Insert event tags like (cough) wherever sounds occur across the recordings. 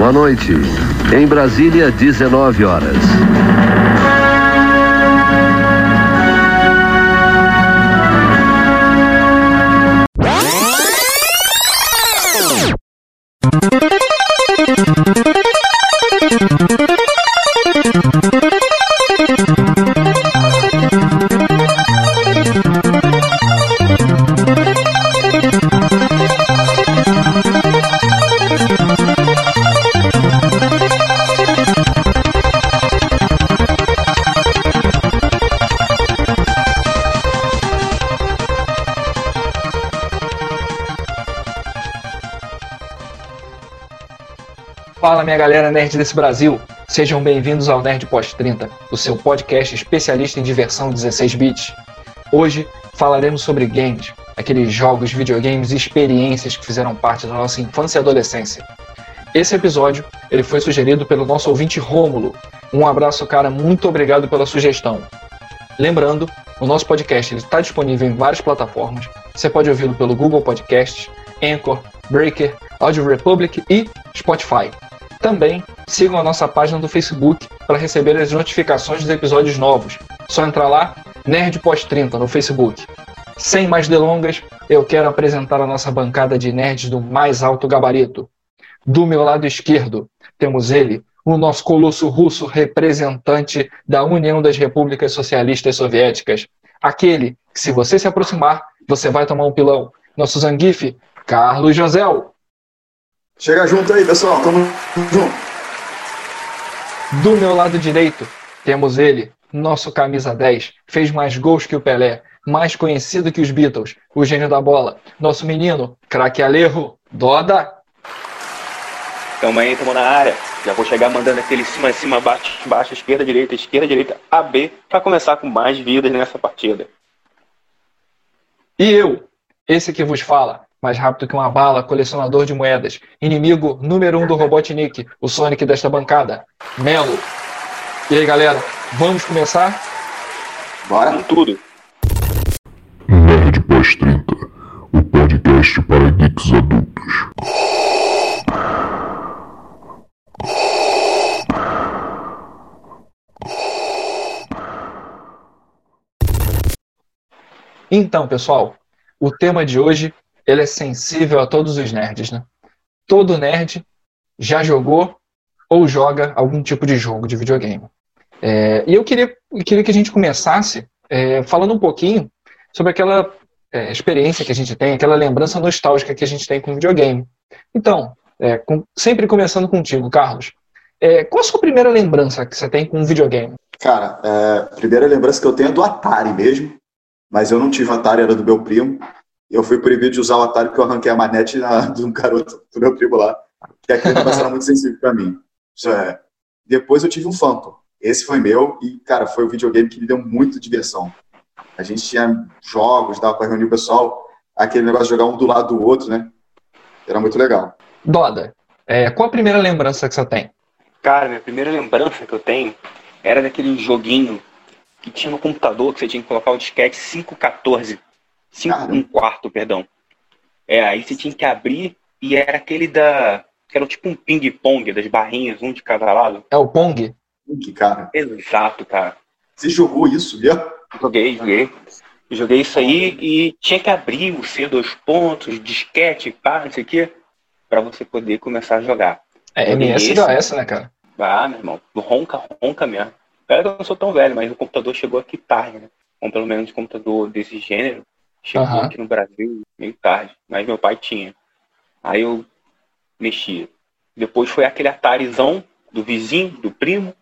Boa noite. Em Brasília, 19 horas. Minha galera nerd desse Brasil, sejam bem-vindos ao Nerd Pós 30, o seu podcast especialista em diversão 16 bits. Hoje falaremos sobre games, aqueles jogos, videogames e experiências que fizeram parte da nossa infância e adolescência. Esse episódio ele foi sugerido pelo nosso ouvinte Rômulo. Um abraço, cara, muito obrigado pela sugestão. Lembrando, o nosso podcast está disponível em várias plataformas. Você pode ouvi-lo pelo Google Podcasts, Anchor, Breaker, Audio Republic e Spotify. Também sigam a nossa página do Facebook para receber as notificações dos episódios novos. Só entrar lá, Nerd Pós 30 no Facebook. Sem mais delongas, eu quero apresentar a nossa bancada de nerds do mais alto gabarito. Do meu lado esquerdo, temos ele, o nosso colosso russo representante da União das Repúblicas Socialistas Soviéticas. Aquele que, se você se aproximar, você vai tomar um pilão. Nosso Zangief, Carlos Josel. Chega junto aí, pessoal. Tamo junto. Do meu lado direito, temos ele, nosso camisa 10, fez mais gols que o Pelé, mais conhecido que os Beatles, o gênio da bola, nosso menino, craque Alejo, Doda. Tamo aí, tamo na área. Já vou chegar mandando aquele cima, cima, baixo, baixo, esquerda, direita, esquerda, direita, AB, para começar com mais vidas nessa partida. E eu, esse que vos fala, mais rápido que uma bala, colecionador de moedas, inimigo número um do Robotnik, o Sonic desta bancada, Melo. E aí, galera, vamos começar? Bora. Com tudo. Nerd Pós 30, o podcast para geeks adultos. Então, pessoal, o tema de hoje ele é sensível a todos os nerds, né? Todo nerd já jogou ou joga algum tipo de jogo de videogame. É, e eu queria, queria que a gente começasse é, falando um pouquinho sobre aquela é, experiência que a gente tem, aquela lembrança nostálgica que a gente tem com videogame. Então, é, com, sempre começando contigo, Carlos. É, qual a sua primeira lembrança que você tem com videogame? Cara, é, a primeira lembrança que eu tenho é do Atari mesmo. Mas eu não tive Atari, era do meu primo. Eu fui proibido de usar o Atari porque eu arranquei a manete na, (laughs) de um garoto do meu primo lá. Que aquele negócio era muito sensível para mim. Isso é. Depois eu tive um Phantom. Esse foi meu e, cara, foi o videogame que me deu muito diversão. A gente tinha jogos, dava para reunir o pessoal. Aquele negócio de jogar um do lado do outro, né? Era muito legal. Doda, é, qual a primeira lembrança que você tem? Cara, minha primeira lembrança que eu tenho era daquele joguinho que tinha no computador que você tinha que colocar o disquete 514. 5 Caramba. um quarto, perdão. É, aí você tinha que abrir e era aquele da. que era tipo um ping-pong das barrinhas, um de cada lado. É o Pong? Que cara. Exato, cara. Você jogou isso mesmo? Joguei, joguei. Joguei isso aí e tinha que abrir o C2 pontos, disquete, pá, não sei o quê, pra você poder começar a jogar. É MS esse. DOS, né, cara? Ah, meu irmão, ronca, ronca mesmo. Pera que eu não sou tão velho, mas o computador chegou aqui tarde, né? Ou pelo menos o computador desse gênero chegou Aham. aqui no Brasil meio tarde. Mas meu pai tinha. Aí eu mexia. Depois foi aquele Atarizão do vizinho, do primo.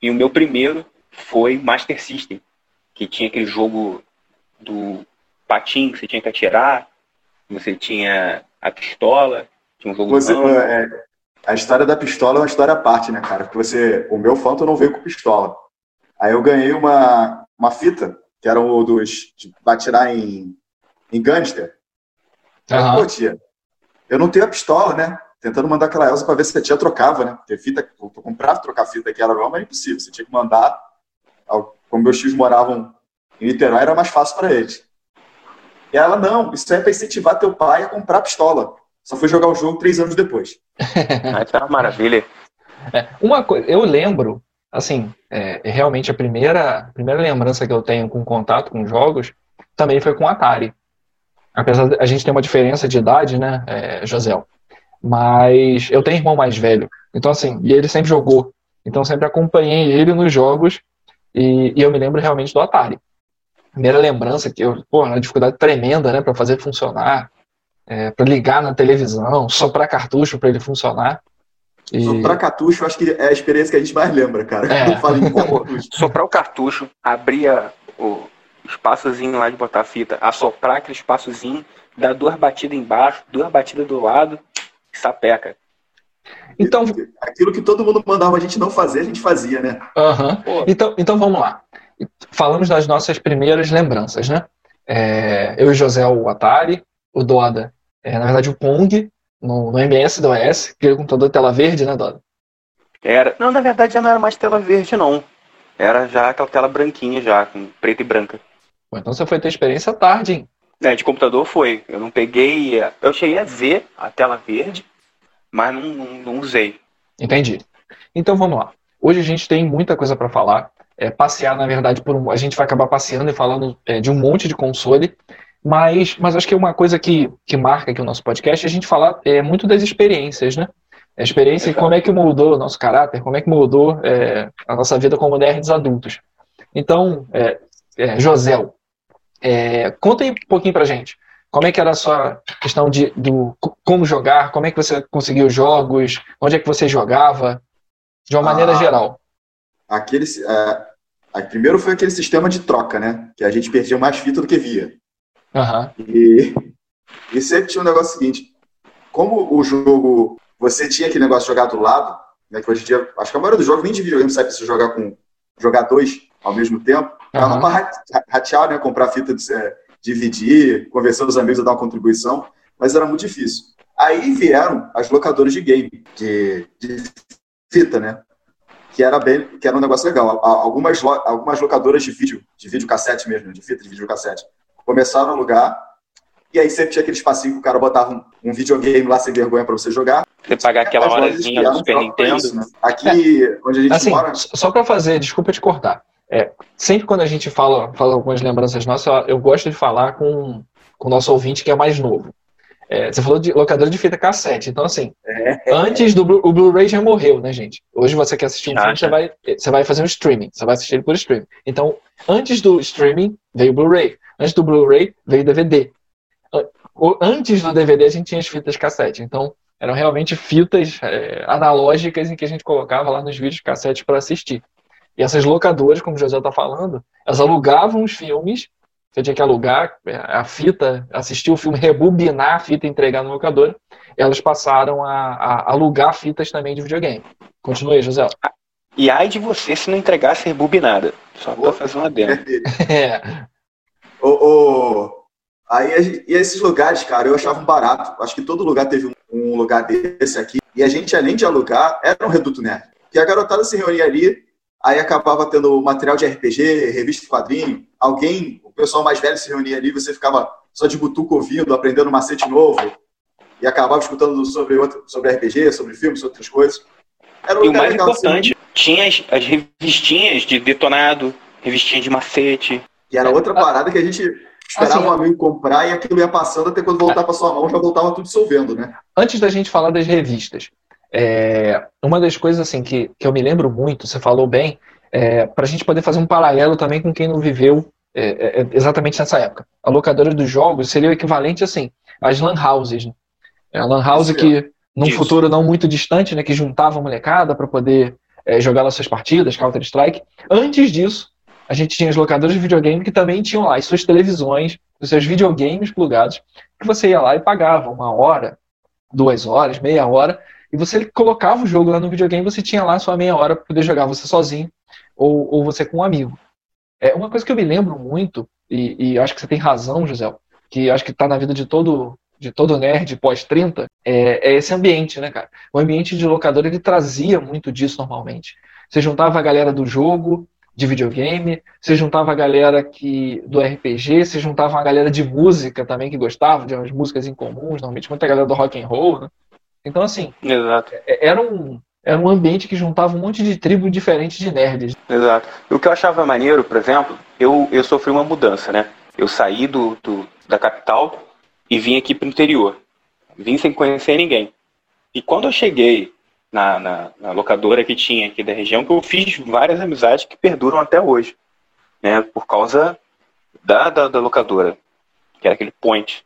E o meu primeiro foi Master System, que tinha aquele jogo do patinho que você tinha que atirar. Você tinha a pistola, tinha um jogo Você, é, a história da pistola é uma história à parte, né, cara? Porque você, o meu Phantom não veio com pistola. Aí eu ganhei uma, uma fita, que era o dos. de atirar em, em gangster. Pô, tia, eu não tenho a pistola, né? Tentando mandar aquela Elsa pra ver se a tia trocava, né? Porque fita, eu comprava trocar fita que era normal, mas é impossível. Você tinha que mandar. Como meus tios moravam em Niterói, era mais fácil para eles. E ela, não, isso é para incentivar teu pai a comprar pistola. Só fui jogar o jogo três anos depois. (laughs) Ah, isso é uma maravilha. É, uma coisa, eu lembro, assim, é, realmente a primeira, a primeira lembrança que eu tenho com contato com jogos também foi com Atari. Apesar de a gente ter uma diferença de idade, né, é, José? Mas eu tenho irmão mais velho. Então, assim, e ele sempre jogou. Então, sempre acompanhei ele nos jogos. E, e eu me lembro realmente do Atari. Primeira lembrança que eu, pô, uma dificuldade tremenda, né, para fazer funcionar, é, para ligar na televisão, soprar cartucho para ele funcionar. E... Soprar cartucho, acho que é a experiência que a gente mais lembra, cara. É. (laughs) Em cartucho. Soprar o cartucho, abria o espaçozinho lá de botar a fita, assoprar aquele espaçozinho, dar duas batidas embaixo, duas batidas do lado, sapeca. Então, Aquilo que todo mundo mandava a gente não fazer, a gente fazia, né? Pô, Então, então vamos lá. Falamos das nossas primeiras lembranças, né? É, eu e José, o Atari, o Doda, é, na verdade o Pong, no, no MS do OS, aquele computador de tela verde, né, Doda? era. Não, na verdade já não era mais tela verde, não. Era já aquela tela branquinha já, com preta e branca. Pô, então você foi ter experiência tarde, hein? É, de computador foi. Eu não peguei. Eu cheguei a ver a tela verde, mas não, não, não usei. Entendi. Então vamos lá. Hoje a gente tem muita coisa para falar. É, passear, na verdade, por um, a gente vai acabar passeando e falando é, de um monte de console, mas, mas acho que uma coisa que, que marca aqui o nosso podcast é a gente falar é, muito das experiências, né? A experiência e como é que moldou o nosso caráter, como é que moldou é, a nossa vida como nerds adultos. Então, é, é, Josel, é, conta aí um pouquinho pra gente. Como é que era a sua questão de do co- como jogar, como é que você conseguiu os jogos, onde é que você jogava, de uma maneira Ah. geral. Aquele, é, primeiro foi aquele sistema de troca, né? Que a gente perdia mais fita do que via. Aham. E, e sempre tinha um negócio seguinte: como o jogo, você tinha aquele negócio de jogar do lado, né? Que hoje em dia, acho que a maioria dos jogos nem de videogame sai pra você jogar com jogar dois ao mesmo tempo. Dava Aham. pra ra- ratear, né? Comprar fita, de, é, dividir, convencer os amigos a dar uma contribuição, mas era muito difícil. Aí vieram as locadoras de game, de, de fita, né? Que era bem, que era um negócio legal. Algumas, algumas locadoras de vídeo, de videocassete mesmo, de fita de videocassete, começaram a alugar. E aí sempre tinha aquele espacinho que o cara botava um, um videogame lá sem vergonha para você jogar. Você pagar aquela horazinha do Super pra Nintendo. isso, né? Aqui, onde a gente Assim, mora, só para fazer, desculpa te cortar. É, sempre quando a gente fala, fala algumas lembranças nossas, eu, eu gosto de falar com, com o nosso ouvinte que é mais novo. É, você falou de locadora de fita cassete, então assim, antes do o Blu-ray já morreu, né, gente? Hoje você quer assistir um filme, você vai, você vai fazer um streaming, você vai assistir ele por streaming. Então, antes do streaming veio o Blu-ray, antes do Blu-ray veio o DVD. Antes do DVD a gente tinha as fitas cassete, então eram realmente fitas é, analógicas em que a gente colocava lá nos vídeos cassete para assistir. E essas locadoras, como o José está falando, elas alugavam os filmes, você tinha que alugar é, a fita, assistir o filme, rebobinar a fita e entregar no locador. Elas passaram a, a alugar fitas também de videogame. Continue, José. E ai de você se não entregasse rebobinada. Só pra fazer uma dentro. (laughs) É, O, o- Aí, a e esses lugares, cara, eu achava um barato. Acho que todo lugar teve um, um lugar desse aqui. E a gente, além de alugar, era um reduto nerd. Que a garotada se reunia ali, aí acabava tendo material de RPG, revista de quadrinho. Alguém, o pessoal mais velho se reunia ali, você ficava só de butuco ouvindo, aprendendo um macete novo. E acabava escutando sobre, outro, sobre RPG, sobre filmes, sobre outras coisas. Era um E o mais legal importante, tinha as, as revistinhas de detonado, revistinha de macete. E era outra parada que a gente esperava Assim, um amigo comprar e aquilo ia passando até quando voltar para sua mão já voltava tudo dissolvendo, né? antes da gente falar das revistas, é, uma das coisas assim que, que eu me lembro muito, você falou bem, é, para a gente poder fazer um paralelo também com quem não viveu é, é, exatamente nessa época. A locadora dos jogos seria o equivalente assim às lan houses. Né? É, a lan house que num Isso. futuro não muito distante, né, que juntava a molecada para poder é, jogar lá suas partidas, Counter Strike. Antes disso, a gente tinha as locadoras de videogame que também tinham lá as suas televisões, os seus videogames plugados, que você ia lá e pagava uma hora, duas horas, meia hora, e você colocava o jogo lá no videogame, você tinha lá a sua meia hora para poder jogar você sozinho ou, ou você com um amigo. É uma coisa que eu me lembro muito, e, e acho que você tem razão, José, que acho que está na vida de todo de todo nerd pós-30, é, é esse ambiente, né, cara? O ambiente de locador, ele trazia muito disso normalmente. Você juntava a galera do jogo, de videogame, você juntava a galera que, do RPG, você juntava uma galera de música também que gostava, de umas músicas incomuns, normalmente muita galera do rock and roll, né? Então, assim, Exato. é- era um, era um ambiente que juntava um monte de tribo diferente de nerds. Exato. E o que eu achava maneiro, por exemplo, eu, eu sofri uma mudança, né? Eu saí do, do- da capital e vim aqui pro interior. Vim sem conhecer ninguém. E quando eu cheguei na, na, na locadora que tinha aqui da região, que eu fiz várias amizades que perduram até hoje. Né? Por causa da, da, da locadora, que era aquele point.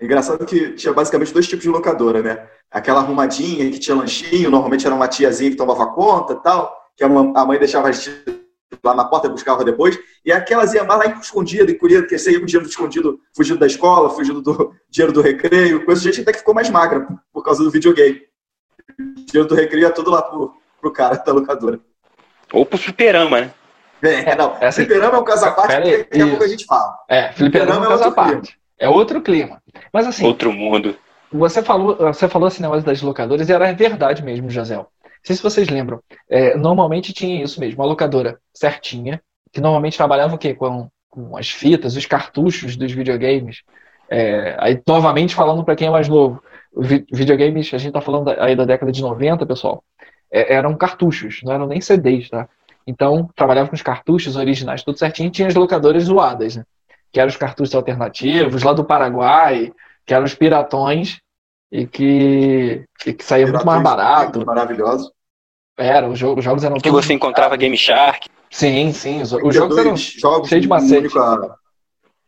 Engraçado que tinha basicamente dois tipos de locadora, né? Aquela arrumadinha que tinha lanchinho, normalmente era uma tiazinha que tomava conta tal, que a mãe deixava a gente lá na porta e buscava depois, e aquelas iam lá escondida, encolhida, porque você ia com o dinheiro escondido, fugindo da escola, fugindo do (laughs) dinheiro do recreio, coisa gente até que ficou mais magra por- causa do videogame. O dinheiro do recreio ia tudo lá pro, pro cara da locadora. Ou pro fliperama, né? É, não. É assim- Fliperama é um caso à parte, aí, que daqui a pouco a gente fala. É, fliperama é uma é coisa à outro parte. É outro clima. Mas assim, Outro mundo. Você falou, você falou esse negócio das locadoras e era verdade mesmo, José. Sei se vocês lembram. É, normalmente tinha isso mesmo, uma locadora certinha, que normalmente trabalhava o quê? Com, com as fitas, os cartuchos dos videogames. É, aí, novamente, falando para quem é mais novo, videogames, a gente está falando aí da década de 90, pessoal, é, eram cartuchos, não eram nem CDs, tá? Então, trabalhava com os cartuchos originais, tudo certinho, e tinha as locadoras zoadas, né? Que eram os cartuchos alternativos, lá do Paraguai, que eram os piratões e que, e que saía muito mais barato. Maravilhoso. Era, os jogos, os jogos eram Que você encontrava Game Shark. Sim, sim. Os, os jogos eram. jogos cheios de com macete.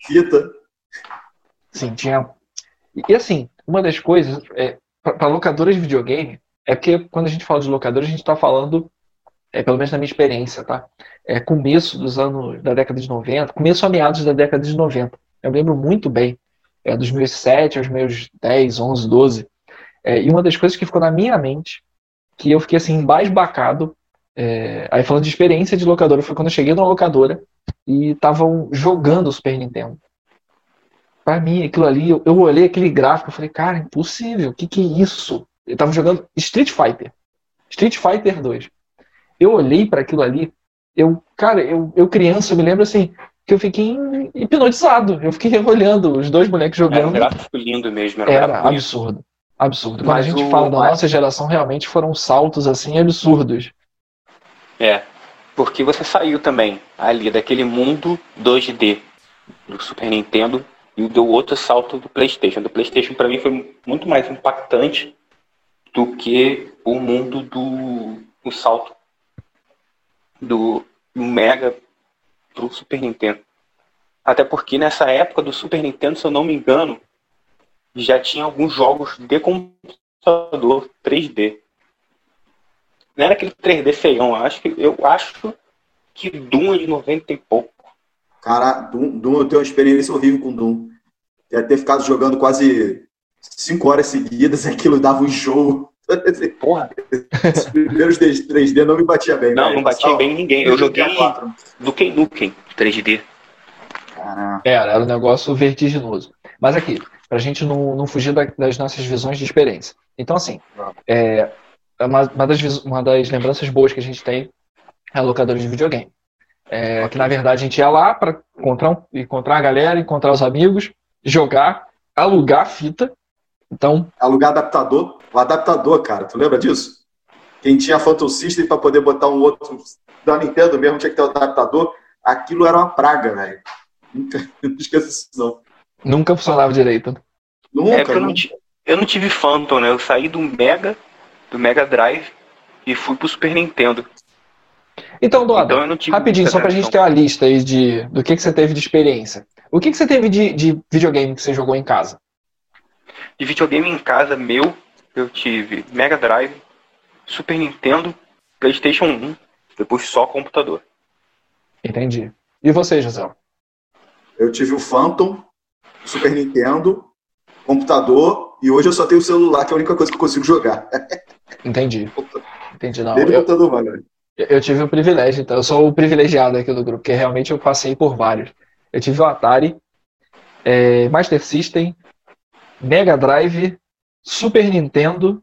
fita. Sim, tinha. E, e, assim, uma das coisas, é, para locadoras de videogame, é porque quando a gente fala de locadora, a gente está falando, é, pelo menos na minha experiência, tá? É começo dos anos da década de 90, começo a meados da década de 90. Eu lembro muito bem, é, dos meus 7 aos meus 10, 11, 12. É, e uma das coisas que ficou na minha mente, que eu fiquei assim, embasbacado, é, aí falando de experiência de locadora, foi quando eu cheguei numa locadora e estavam jogando o Super Nintendo. Pra mim, aquilo ali, eu, eu olhei aquele gráfico e falei, cara, impossível, o que, que é isso? Eu tava jogando Street Fighter. Street Fighter 2. Eu olhei para aquilo ali, eu, cara, eu, eu criança, eu me lembro assim, que eu fiquei hipnotizado. Eu fiquei (laughs) olhando os dois moleques Era um jogando. gráfico lindo mesmo. Era, Era absurdo. Absurdo. Quando Mas a gente o- fala da nossa geração, realmente foram saltos assim absurdos. É, porque você saiu também ali daquele mundo 2D do Super Nintendo e deu outro salto do PlayStation. Do PlayStation para mim foi muito mais impactante do que o mundo do o salto do Mega pro Super Nintendo. Até porque nessa época do Super Nintendo, se eu não me engano, já tinha alguns jogos de computador 3D. Não era aquele 3D feião, eu acho que eu acho que Doom é de 90 e pouco. Cara, Doom, Doom, eu tenho uma experiência horrível com Doom. Ia ter ficado jogando quase cinco horas seguidas, (laughs) aquilo dava um jogo. Porra, Os primeiros 3D não me batia bem. não, velho. não batia Só- bem em ninguém. Eu joguei. Nukem Nukem 3D. Caraca. Era, era um negócio vertiginoso. Mas aqui, pra gente não, não fugir da- das nossas visões de experiência. Então, assim, é, uma, uma das, uma das lembranças boas que a gente tem é a locadora de videogame. É, que na verdade a gente ia lá para encontrar, um- encontrar a galera, encontrar os amigos, jogar, alugar fita. Então, Alugar adaptador. O adaptador, cara, tu lembra disso? Quem tinha Phantom System para poder botar um outro da Nintendo mesmo tinha que ter o adaptador. Aquilo era uma praga, velho. Nunca (laughs) não esqueço isso, não. nunca funcionava direito. Nunca. É eu não, nunca. ti- eu não tive Phantom, né? Eu saí do Mega, do Mega Drive e fui pro Super Nintendo. Então, Doada, Então tive rapidinho, só pra gente ter uma lista aí de, do que, que você teve de experiência. O que, que você teve de, de videogame que você jogou em casa? De videogame em casa meu, eu tive Mega Drive, Super Nintendo, PlayStation 1, depois só computador. Entendi. E você, José? Eu tive o Phantom, Super Nintendo, computador, e hoje eu só tenho o celular, que é a única coisa que eu consigo jogar. (laughs) Entendi. Entendi, não. Eu, computador, mano. eu tive o privilégio, então. Eu sou o privilegiado aqui do grupo, porque realmente eu passei por vários. Eu tive o Atari, é, Master System, Mega Drive, Super Nintendo,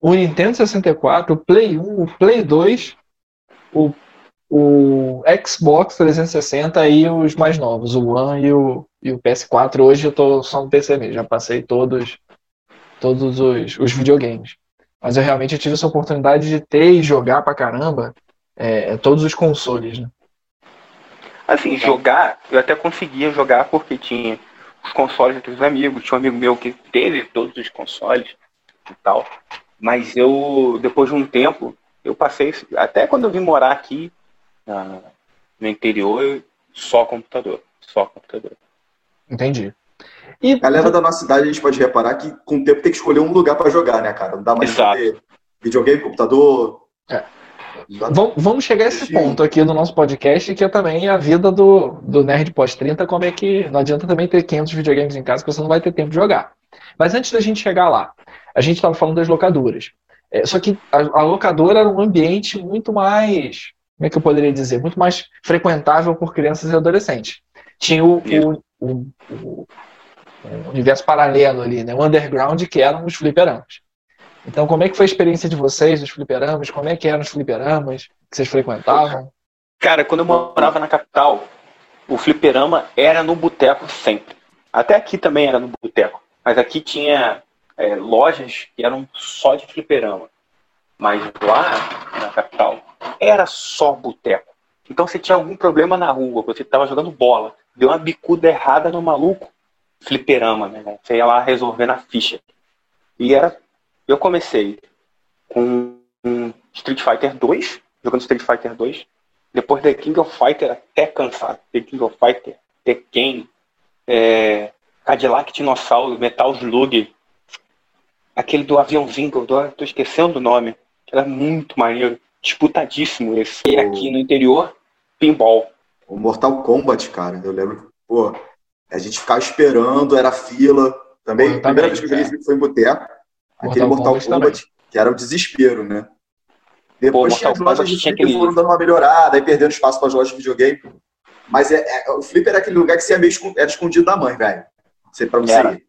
o Nintendo 64, o Play 1, o Play 2, o o Xbox 360 e os mais novos, o One e o, e o PS4. Hoje eu tô só no PC mesmo, já passei todos, todos os, os videogames. Mas eu realmente tive essa oportunidade de ter e jogar pra caramba é, todos os consoles, né? Assim, jogar, eu até conseguia jogar porque tinha consoles entre os amigos. Tinha um amigo meu que teve todos os consoles e tal. Mas eu, depois de um tempo, eu passei, até quando eu vim morar aqui na, no interior, só computador. Só computador. Entendi. E... Galera da nossa cidade, a gente pode reparar que com o tempo tem que escolher um lugar para jogar, né, cara? Não dá mais Exato. pra ter videogame, computador. É. Vamos chegar a esse ponto aqui no nosso podcast, que é também a vida do, do Nerd Pós-30, como é que não adianta também ter 500 videogames em casa, que você não vai ter tempo de jogar. Mas antes da gente chegar lá, a gente estava falando das locadoras. É, só que a, a, locadora era um ambiente muito mais, como é que eu poderia dizer, muito mais frequentável por crianças e adolescentes. Tinha o, o, o, o universo paralelo ali, né? o underground, que eram os fliperamas. Então, como é que foi a experiência de vocês dos fliperamas? Como é que eram os fliperamas que vocês frequentavam? Cara, quando eu morava na capital, o fliperama era no boteco sempre. Até aqui também era no boteco. Mas aqui tinha é, lojas que eram só de fliperama. Mas lá na capital era só boteco. Então se tinha algum problema na rua, você estava jogando bola, deu uma bicuda errada no maluco, fliperama, né? Você ia lá resolver na ficha. E era. Eu comecei com Street Fighter 2, jogando Street Fighter 2. Depois The King of Fighter até cansado. The King of Fighter, Tekken, é, Cadillac Dinossauro, Metal Slug, aquele do aviãozinho, que eu tô, tô esquecendo o nome, que era muito maneiro, disputadíssimo esse. E aqui no interior, pinball. O Mortal Kombat, cara, eu lembro, pô, a gente ficava esperando, era fila. Também, a primeira vez que eu joguei é. foi em boteco. Aquele Mortal, Mortal Kombat, que era o um desespero, né? Depois Pô, tinha as lojas de flipper aquele... foram dando uma melhorada, aí perdendo espaço para as lojas de videogame. Mas é, é, o flipper era aquele lugar que você ia meio era escondido da mãe, velho. Pra você era. ir.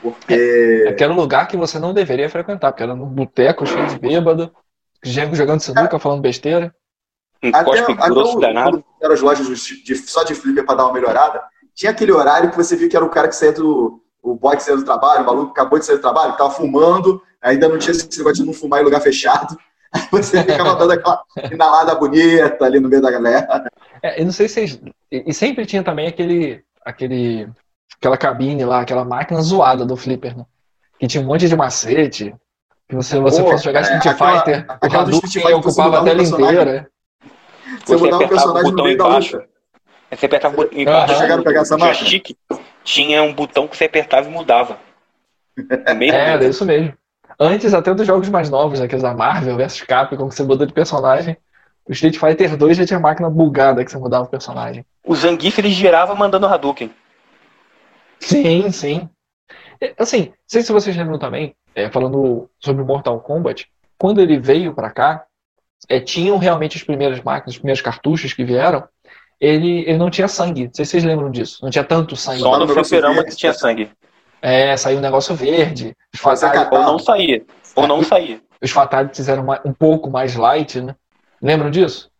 Porque. É, era um lugar que você não deveria frequentar, porque era num boteco cheio de bêbado, jogando sinuca, falando besteira. Um até, até grosso o, danado. Eram as lojas de, só de flipper para dar uma melhorada. Tinha aquele horário que você viu que era o cara que saía do. O boy que saía do trabalho, o maluco que acabou de sair do trabalho, tava fumando, ainda não tinha esse negócio de não fumar em lugar fechado. (laughs) Aí você ficava dando aquela inalada bonita ali no meio da galera. É, eu não sei se vocês. E sempre tinha também aquele. aquele aquela cabine lá, aquela máquina zoada do Flipper, né? Que tinha um monte de macete. Que você, você fosse jogar Street é, Fighter, aquela, o Hadouken ocupava a tela inteira. Você, você mudava o personagem no meio embaixo, da luta. Você apertava o botão embaixo. Chegaram a pegar essa máquina? Tinha um botão que você apertava e mudava. (laughs) é, era isso mesmo. Antes até dos jogos mais novos, aqueles da Marvel vs Capcom, que você mudou de personagem, o Street Fighter 2 já tinha máquina bugada que você mudava o personagem. O Zangief ele girava mandando Hadouken. Sim, sim. É, assim, não sei se vocês lembram também, é, falando sobre o Mortal Kombat, quando ele veio para cá, é, tinham realmente as primeiras máquinas, os primeiros cartuchos que vieram, ele, ele não tinha sangue. Não sei se vocês lembram disso. Não tinha tanto sangue. Só no fliperama que tinha sangue. É, saiu um negócio verde. Ou não saía. Ou não saía. Os Fatalities eram um pouco mais light, né? Lembram disso?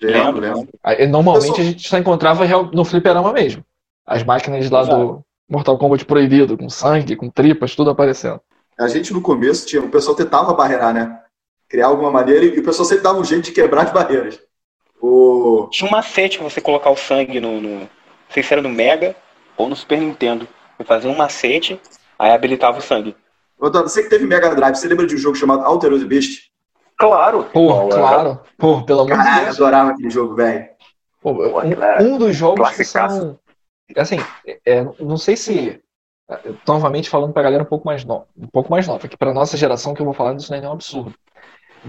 Lembro, lembro. Normalmente a gente só encontrava no fliperama mesmo. As máquinas lá do, Mortal Kombat proibido, com sangue, com tripas, tudo aparecendo. A gente no começo tinha, o pessoal tentava barreirar, né? Criar alguma maneira e o pessoal sempre dava um jeito de quebrar as barreiras. O... Tinha um macete pra você colocar o sangue no, no. Não sei se era no Mega ou no Super Nintendo. Você fazia um macete, aí habilitava o sangue. Você que teve Mega Drive, você lembra de um jogo chamado Altered Beast? Claro! Pô, claro. Pô, pelo amor de Deus. eu adorava aquele jogo, velho. Um dos jogos que são assim, é, não sei se novamente falando para a galera um pouco mais nova, um pouco mais nova, que para nossa geração que eu vou falar disso não é nenhum absurdo.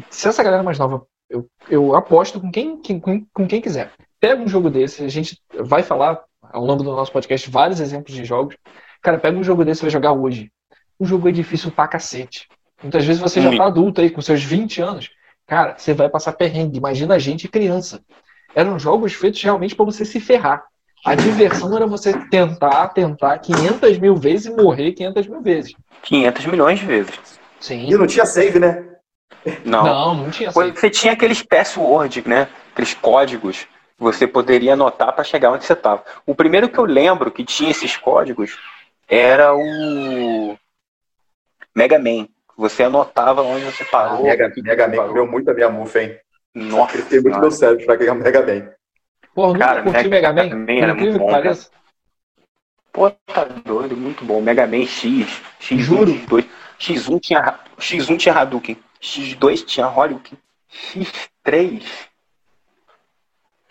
Se essa galera mais nova, eu, eu aposto com quem, com, com quem quiser. Pega um jogo desse, a gente vai falar ao longo do nosso podcast vários exemplos de jogos. Cara, pega um jogo desse e vai jogar hoje. O jogo é difícil pra cacete. Muitas vezes você já tá adulto aí, com seus 20 anos. Cara, você vai passar perrengue. Imagina a gente criança. Eram jogos feitos realmente para você se ferrar. A diversão era você tentar, tentar 500 mil vezes e morrer 500 mil vezes. 500 milhões de vezes. Sim. E não tinha save, né? Não. Não, não tinha assim. Você tinha aqueles passwords, né? Aqueles códigos que você poderia anotar para chegar onde você estava. O primeiro que eu lembro que tinha esses códigos era o Mega Man. Você anotava onde você parou. Mega, que Mega você Man parou. comeu muito a minha mufa, hein? Nossa, Ele tem muito meu cérebro pra ganhar Mega Man. Porra, nunca Cara, curti Mega- Mega Man. Man era muito bom, pareça. Pô, tá doido, muito bom. Mega Man X, X1, Juro. X2. X1 tinha, X1 tinha Hadouken, X2 tinha Horyuken, X3.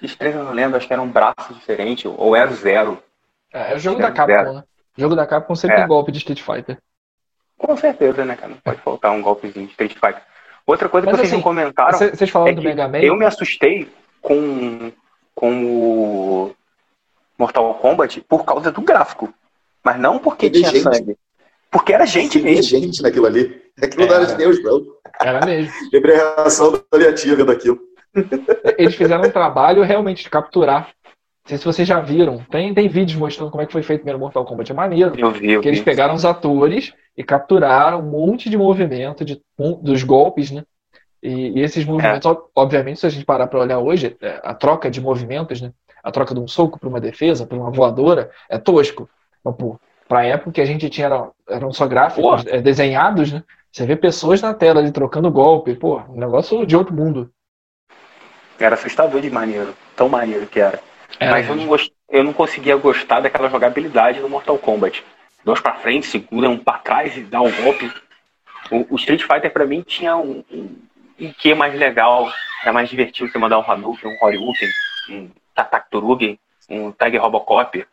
X3 eu não lembro, acho que era um braço diferente, ou era zero. É, é o jogo da Capcom, zero. né? O jogo da Capcom sempre É. tem golpe de Street Fighter. Com certeza, né, cara? Não pode faltar um golpezinho de Street Fighter. Outra coisa Mas que vocês assim, não comentaram Cê- Vocês falaram é do que Mega Man? eu me assustei com, com o Mortal Kombat por causa do gráfico. Mas não porque tinha gente. sangue. Porque era gente Tem mesmo. gente naquilo ali. Aquilo não era de Deus, não. Era mesmo. Lembrei a reação da Liatinha vendo aquilo. Eles fizeram um trabalho realmente de capturar. Não sei se vocês já viram. Tem, tem vídeos mostrando como é que foi feito o primeiro Mortal Kombat. É maneiro. Eu vi, eu Que eles vi. pegaram os atores e capturaram um monte de movimento de, um- dos golpes, né? E, e esses movimentos, ob- obviamente, se a gente parar para olhar hoje, é, a troca de movimentos, né? A troca de um soco para uma defesa, para uma voadora, é tosco. Mas, pô, pra época que a gente tinha, eram, eram só gráficos é, desenhados, né? Você vê pessoas na tela ali trocando golpe, pô, um negócio de outro mundo. Era assustador de maneiro. Tão maneiro que era. Era Mas eu não, gost... eu não conseguia gostar daquela jogabilidade do Mortal Kombat. Dois pra frente, segura um pra trás e dá um golpe. O, o Street Fighter pra mim tinha um, um, um quê mais legal. Era mais divertido você mandar um Hadouken, um Horyuken, um Tatakturugen, um Tiger Robocop.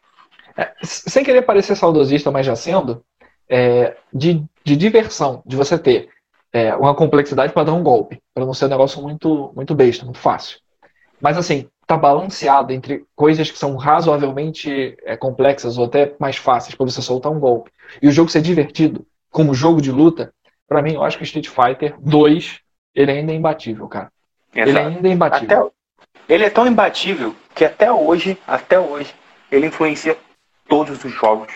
S- sem querer parecer saudosista, mas já sendo, é, de, de diversão, de você ter é, uma complexidade para dar um golpe, para não ser um negócio muito, muito besta, muito fácil. Mas assim, tá balanceado entre coisas que são razoavelmente é, complexas ou até mais fáceis para você soltar um golpe. E o jogo ser divertido, como jogo de luta, para mim, eu acho que o Street Fighter 2, ele ainda é imbatível, cara. Ele Exato. ainda é imbatível. Até, ele é tão imbatível que até hoje, até hoje, ele influencia todos os jogos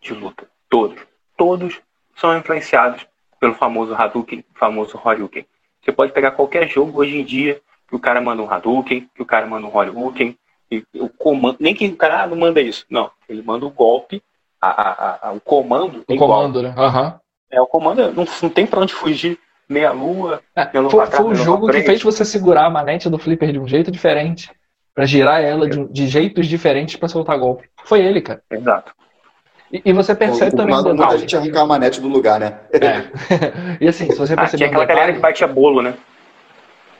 de luta. Todos. Todos são influenciados pelo famoso Hadouken, famoso Horyuken. Você pode pegar qualquer jogo hoje em dia que o cara manda um Hadouken, que o cara manda um Horyuken, e o comando, nem que o cara ah, não manda isso. Não, ele manda o golpe, a, a, a- o comando é O igual. comando, né? Aham. É, o comando não, não tem pra onde fugir. Meia lua, É, foi, trás, foi o não jogo que fez você segurar a manete do flipper de um jeito diferente. Pra girar ela de, de jeitos diferentes pra soltar golpe. Foi ele, cara. exato. E, e você percebe o também um comando manda a detalhe. gente arrancar a manete do lugar, né? É. (laughs) e assim, se você Ah, perceber tinha um aquela galera detalhe. que batia bolo, né?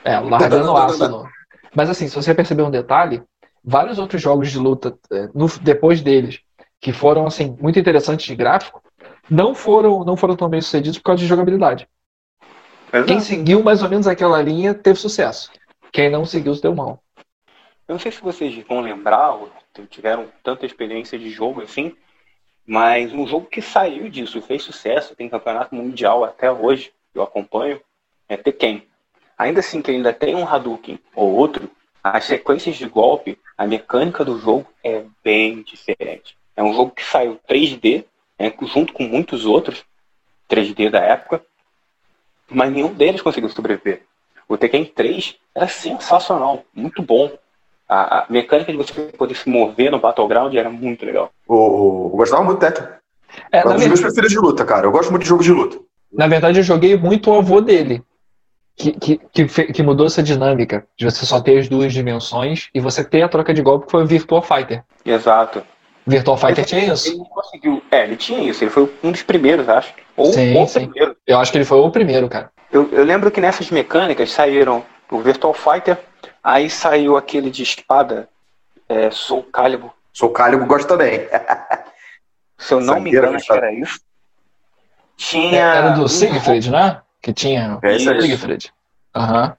É, largando (laughs) aço. no- Mas assim, se você perceber um detalhe, vários outros jogos de luta é, no- depois deles, que foram assim, muito interessantes de gráfico, não foram, não foram tão bem sucedidos por causa de jogabilidade. Quem seguiu mais ou menos aquela linha teve sucesso. Quem não seguiu, se deu mal. Eu não sei se vocês vão lembrar, ou tiveram tanta experiência de jogo assim, mas um jogo que saiu disso, fez sucesso, tem campeonato mundial até hoje, eu acompanho, é Tekken. Ainda assim que ainda tem um Hadouken ou outro, as sequências de golpe, a mecânica do jogo é bem diferente. É um jogo que saiu 3D, né, junto com muitos outros 3D da época, mas nenhum deles conseguiu sobreviver. O Tekken 3 era sensacional, muito bom. A, a mecânica de você poder se mover no Battleground era muito legal. O, o, eu gostava muito do Tekken. É, É um na, dos meus ver- preferidos de luta, cara. Eu gosto muito de jogo de luta. na verdade, eu joguei muito o avô dele. Que, que, que, fe- que mudou essa dinâmica de você só ter as duas dimensões e você ter a troca de golpe que foi o Virtual Fighter. Exato. Virtual Fighter tinha Ele isso? não conseguiu. É, ele tinha isso. Ele foi um dos primeiros, acho. Ou Sim, o sim. primeiro. Eu acho que ele foi o primeiro, cara. Eu, eu lembro que nessas mecânicas saíram o Virtual Fighter, aí saiu aquele de espada, é, Soul Calibur. Sou Calibur, gosto também. Se eu não me engano, acho que era isso. Tinha. Era do um Siegfried, né? Que tinha É isso aí. Siegfried. Aham.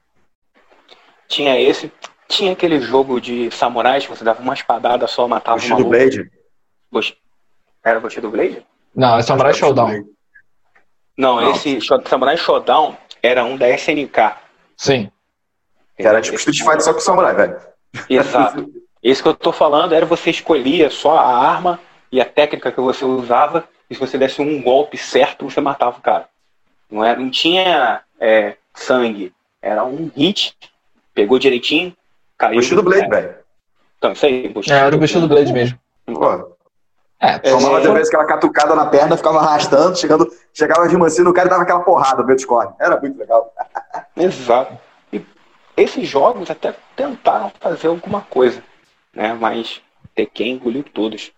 Tinha esse. Tinha aquele jogo de samurais que você dava uma espadada só, matava O uma Shield Blade. Ghost- Era Ghost do Blade? Não, é Samurai Showdown. Não, Não. esse Samurai Showdown era um da SNK. Sim. Era tipo Street Fighter só com samurai, velho. Exato. Esse que eu tô falando era você escolhia só a arma e a técnica que você usava, e se você desse um golpe certo, você matava o cara. Não, era, não tinha é, sangue. Era um hit, pegou direitinho, caiu. Bushido Blade, é. velho. Então, isso aí. É, era o Bushido Blade mesmo. Pô, É, Tomava é, às vezes aquela catucada na perna, ficava arrastando, chegando, chegava de mansinho no cara e dava aquela porrada no meu Discord. Era muito legal. Exato. Esses jogos até tentaram fazer alguma coisa, né? Mas Tekken engoliu todos.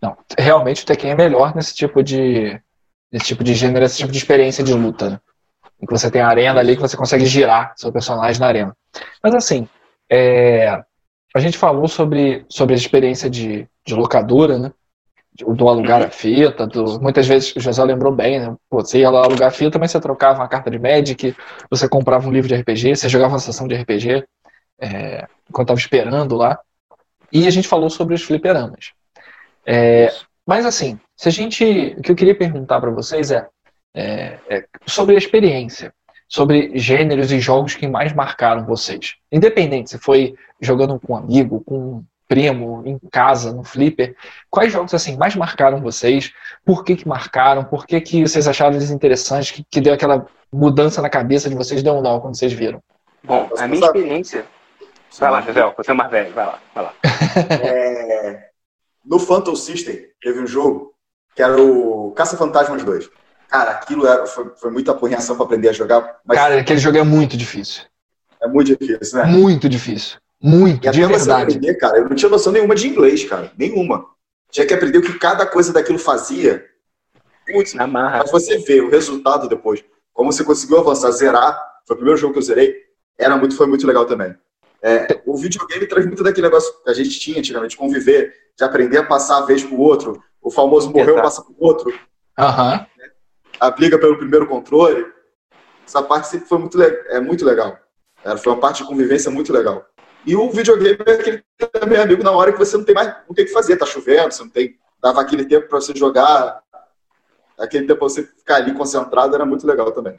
Não, realmente o Tekken é melhor nesse tipo de nesse tipo de gênero, esse tipo de experiência de luta, né? Em que você tem a arena ali que você consegue girar seu personagem na arena. Mas assim, é, a gente falou sobre, sobre a experiência de, de locadora, né? Do alugar a fita, do, muitas vezes o José lembrou bem, né? Pô, você ia lá alugar a fita, mas você trocava uma carta de Magic, você comprava um livro de RPG, você jogava uma sessão de RPG é, enquanto estava esperando lá. E a gente falou sobre os fliperamas. É, mas assim, se a gente, o que eu queria perguntar para vocês é, é, é sobre a experiência, sobre gêneros e jogos que mais marcaram vocês. Independente se foi jogando com um amigo, com primo, em casa, no flipper, quais jogos assim mais marcaram vocês? Por que que marcaram? Por que que vocês acharam eles interessantes? Que, que deu aquela mudança na cabeça de vocês, deu um nó quando vocês viram? Bom, a minha experiência. Vai lá, Gisele, você é mais velho, vai lá, vai lá. (laughs) É, no Phantom System, teve um jogo que era o Caça-Fantasmas 2. Cara, aquilo era, foi, foi muita apurreação para aprender a jogar, mas Cara, aquele jogo é muito difícil. é muito difícil, né? Muito difícil. Muito, E de verdade. aprender, cara, eu não tinha noção nenhuma de inglês, cara. Nenhuma. Tinha que aprender o que cada coisa daquilo fazia. Putz, Na marra. mas você vê o resultado depois. Como você conseguiu avançar, zerar. Foi o primeiro jogo que eu zerei. Era muito, foi muito legal também. É, o videogame traz muito daquele negócio que a gente tinha antigamente, conviver, de aprender a passar a vez pro outro. O famoso morreu, Exato. passa pro outro. Aham. A briga pelo primeiro controle. Essa parte sempre foi muito, le- é muito legal. Era, foi uma parte de convivência muito legal. E o videogame é aquele é amigo na hora que você não tem mais não tem o que fazer, tá chovendo, você não tem. Dava aquele tempo para você jogar. Aquele tempo pra você ficar ali concentrado era muito legal também.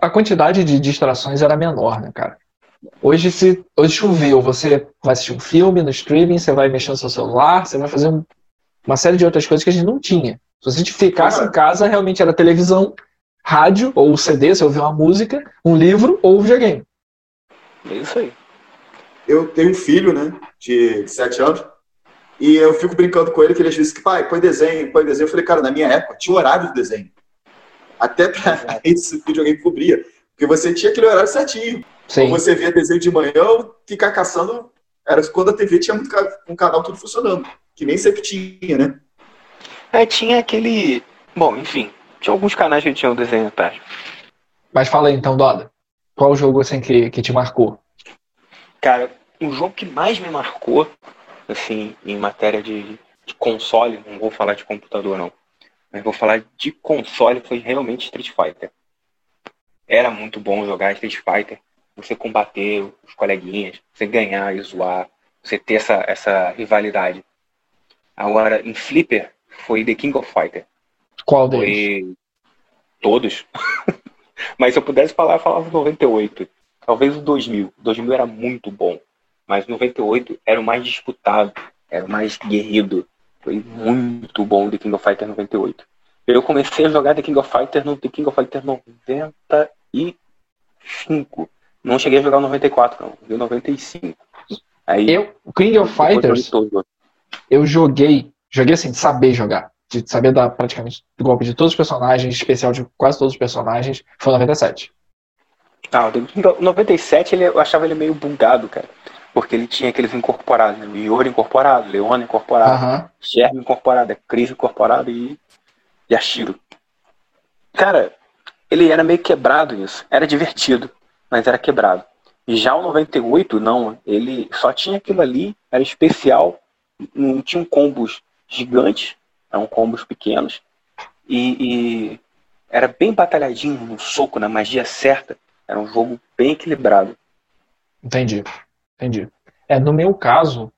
A quantidade de distrações era menor, né, cara? Hoje, se hoje choveu, você vai assistir um filme no streaming, você vai mexer no seu celular, você vai fazer um- uma série de outras coisas que a gente não tinha. Se a gente ficasse em casa, realmente era televisão, rádio ou CD, você ouvir uma música, um livro ou videogame. É isso aí. Eu tenho um filho, né, de 7 anos, e eu fico brincando com ele que ele às vezes que pai, põe desenho, põe desenho. Eu falei, cara, na minha época tinha horário de desenho. Até pra esse (laughs) videogame cobria. Porque você tinha aquele horário certinho. Sim. Ou você via desenho de manhã, ou ficar caçando. Era quando a TV tinha muito um canal tudo funcionando. Que nem sempre tinha, né? É, tinha aquele. Bom, enfim. Tinha alguns canais que tinham desenho atrás. Mas fala aí então, Doda. Qual o jogo assim que, que te marcou? Cara, o jogo que mais me marcou, assim, em matéria de, de console, não vou falar de computador não, mas vou falar de console, foi realmente Street Fighter. Era muito bom jogar Street Fighter, você combater os coleguinhas, você ganhar e zoar, você ter essa, essa rivalidade. Agora, em Flipper, foi The King of Fighter. Qual deles? Foi todos. (laughs) Mas se eu pudesse falar, eu falava 98. Talvez o 2000. 2000 era muito bom. Mas o 98 era o mais disputado. Era o mais guerrido. Foi muito bom o The King of Fighter 98. Eu comecei a jogar The King of Fighter no The King of Fighter 95. Não cheguei a jogar o 94, não. Vi o 95. Aí, Eu, King of Fighters, eu joguei, joguei assim, de saber jogar, de saber dar praticamente o golpe de todos os personagens, especial de quase todos os personagens, foi 97. Ah, o The King of- 97 ele, eu achava ele meio bugado, cara. Porque ele tinha aqueles incorporados, né? o Iori incorporado, Leona incorporado. Sherman incorporado, Cris incorporado e Yashiro. Cara, ele era meio quebrado isso. Era divertido, mas era quebrado. E já o 98, não. Ele só tinha aquilo ali, era especial. Não tinham combos gigantes, eram combos pequenos. E, e era bem batalhadinho no soco, na magia certa. Era um jogo bem equilibrado. Entendi. Entendi. É, no meu caso,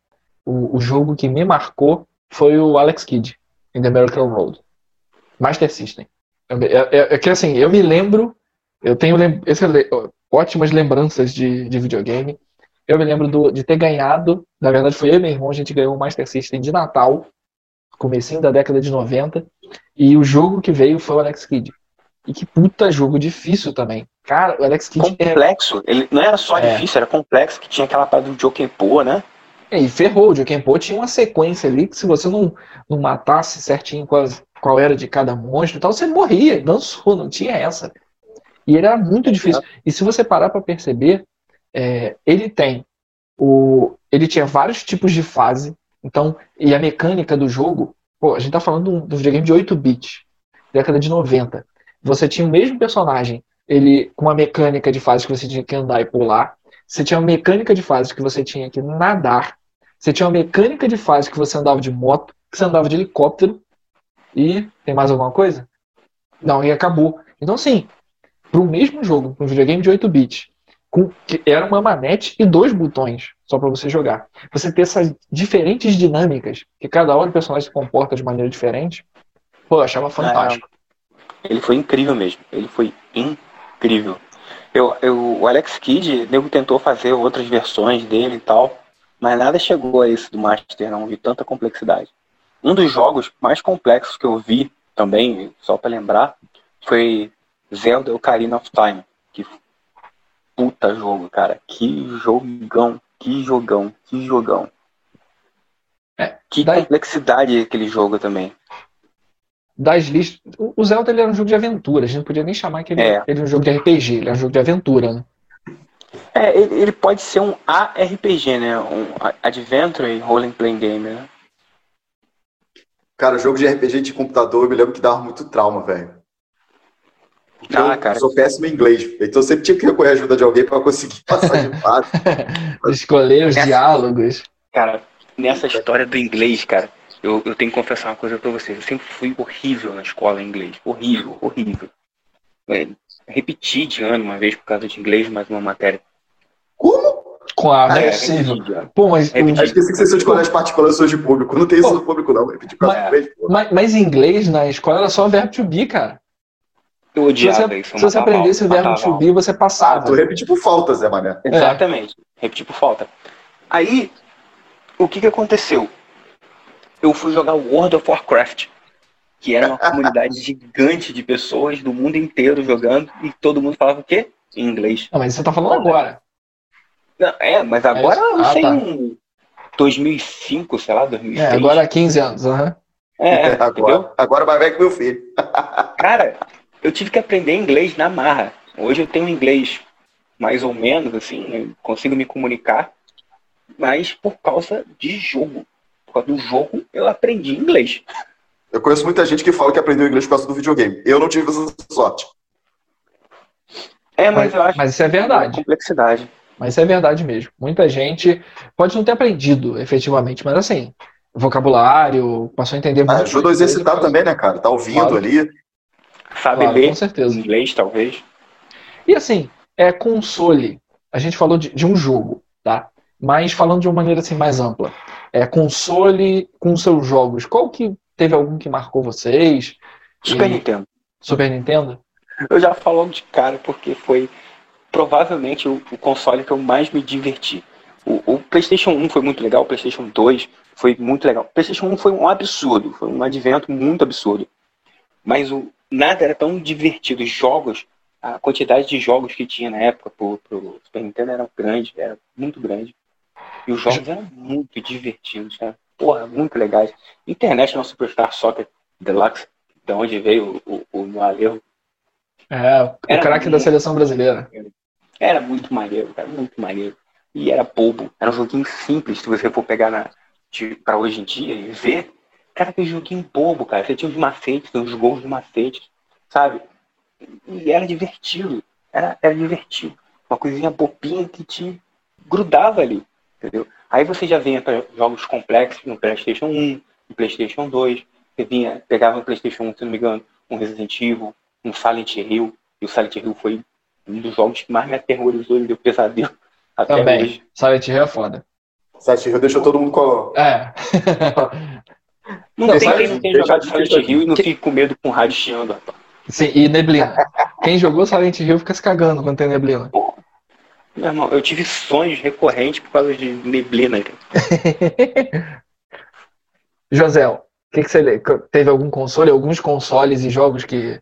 o, o jogo que me marcou foi o Alex Kidd, in The Miracle Road. Master System. É, é- é que assim, eu me lembro, eu tenho lem- ótimas lembranças de, de videogame. Eu me lembro do- de ter ganhado, na verdade foi eu e meu irmão, a gente ganhou o Master System de Natal, comecinho da década de 90, e o jogo que veio foi o Alex Kidd. E que puta jogo difícil também. Cara, o Alex Kidd é Complexo. Ele não era só É. difícil, era complexo, que tinha aquela parada do Jokenpo, né? É, e ferrou. O Jokenpo tinha uma sequência ali que se você não, não matasse certinho qual, qual era de cada monstro e tal, você morria, dançou, não tinha essa. E ele era muito difícil. E se você parar pra perceber, é, ele tem o. Ele tinha vários tipos de fase. Então, e a mecânica do jogo, pô, a gente tá falando um- de um videogame de 8 bits, década de 90. Você tinha o mesmo personagem, ele com uma mecânica de fase que você tinha que andar e pular. Você tinha uma mecânica de fase que você tinha que nadar. Você tinha uma mecânica de fase que você andava de moto, que você andava de helicóptero. E tem mais alguma coisa? Não, e acabou. Então, assim, para o mesmo jogo, um videogame de 8 bits, com, que era uma manete e dois botões só para você jogar. Você ter essas diferentes dinâmicas, que cada hora o personagem se comporta de maneira diferente, pô, eu achava fantástico. Ele foi incrível mesmo. Ele foi incrível. Eu, eu, o Alex Kidd, nego tentou fazer outras versões dele e tal, mas nada chegou a esse do Master, não. Vi tanta complexidade. Um dos jogos mais complexos que eu vi também, só pra lembrar, foi Zelda Ocarina of Time. Que puta jogo, cara. Que jogão, que jogão, que jogão. É, que daí- complexidade aquele jogo também. Das listas. O Zelda ele era um jogo de aventura, a gente não podia nem chamar que ele, É. ele é um jogo de RPG, ele é um jogo de aventura, né? É, ele, ele pode ser um ARPG, né? Um Adventure Role Playing Game, né? Cara, jogo de RPG de computador, eu me lembro que dava muito trauma, velho. Ah, eu cara. sou péssimo em inglês, então eu sempre tinha que recorrer à ajuda de alguém para conseguir (laughs) passar de fase. (laughs) Escolher os Essa- diálogos. Cara, nessa história do inglês, cara, eu, eu tenho que confessar uma coisa pra vocês. Eu sempre fui horrível na escola em inglês. Horrível, horrível. É, repeti de ano uma vez por causa de inglês, mais uma matéria. Como? Com a. Não é É, possível. Pô, mas, Repeti. Eu esqueci que vocês são de colégio particular, eu sou de público. Não tem isso no público, não. Repetir Mas- inglês, mas, mas em inglês, na escola, era só verbo to be, cara. Eu odiava você, isso. se você aprendesse o verbo to be, você Ah, passava. tu repetir por falta, Zé Mané. Exatamente. Repetir por falta. Aí, o que que aconteceu? Eu fui jogar World of Warcraft, que era uma (laughs) comunidade gigante de pessoas do mundo inteiro jogando, e todo mundo falava o quê? Em inglês. Não, mas você tá falando agora. Não, é, mas agora É eu não Ah, sei, tá. um 2005, sei lá, 2006. É, agora há 15 anos. aham. É, é, entendeu? agora, agora vai ver com meu filho. (laughs) Cara, eu tive que aprender inglês na marra. Hoje eu tenho inglês mais ou menos, assim, eu consigo me comunicar, mas por causa de jogo. Por causa do jogo, eu aprendi inglês. Eu conheço muita gente que fala que aprendeu inglês por causa do videogame. Eu não tive essa sorte. É, mas, Mas, eu acho mas isso é que é verdade. complexidade. Mas isso é verdade mesmo. Muita gente pode não ter aprendido efetivamente, mas assim, vocabulário, passou a entender Ah, muito. ajuda a exercitar também, né, cara? Tá ouvindo Claro. ali. Sabe Claro, ler com certeza. inglês, talvez. E assim, é console. A gente falou de, de um jogo, tá? Mas falando de uma maneira assim mais ampla. É console com seus jogos. Qual que teve algum que marcou vocês? Super E- Nintendo. Super Nintendo? Eu já falo de cara porque foi provavelmente o, o console que eu mais me diverti. O, o PlayStation 1 foi muito legal, o PlayStation 2 foi muito legal. O PlayStation 1 foi um absurdo, foi um advento muito absurdo. Mas o, nada era tão divertido. Os jogos, a quantidade de jogos que tinha na época pro, pro Super Nintendo era grande, era muito grande. E os jogos eram muito divertidos, cara. Porra, muito legais. International Superstar Soccer Deluxe, de onde veio o, o, o erro, É, o Era craque da seleção brasileira. Era muito maneiro, cara, muito maneiro. E era bobo. Era um joguinho simples, se você for pegar na, de, pra hoje em dia e ver. Cara, que joguinho bobo, cara. Você tinha os macetes, os gols de macetes, sabe? E era divertido. Era, era divertido. Uma coisinha bobinha que te grudava ali, entendeu? Aí você já vinha para jogos complexos no PlayStation 1, no PlayStation 2. Você vinha, pegava no PlayStation 1, se não me engano, um Resident Evil, um Silent Hill. E o Silent Hill foi um dos jogos que mais me aterrorizou e me deu pesadelo (laughs) até Também. hoje. Silent Hill é foda. Sete Rio deixou todo mundo com. É. Não, Não, tem Silent quem Hill, não tenha jogado Silent Hill e não fique com medo com o rádio chiando. rapaz. Sim, e neblina. Quem jogou Silent Hill fica se cagando quando tem neblina. Meu irmão, eu tive sonhos recorrentes por causa de neblina. cara. (laughs) José, o que, que você lê? Teve algum console, alguns consoles e jogos que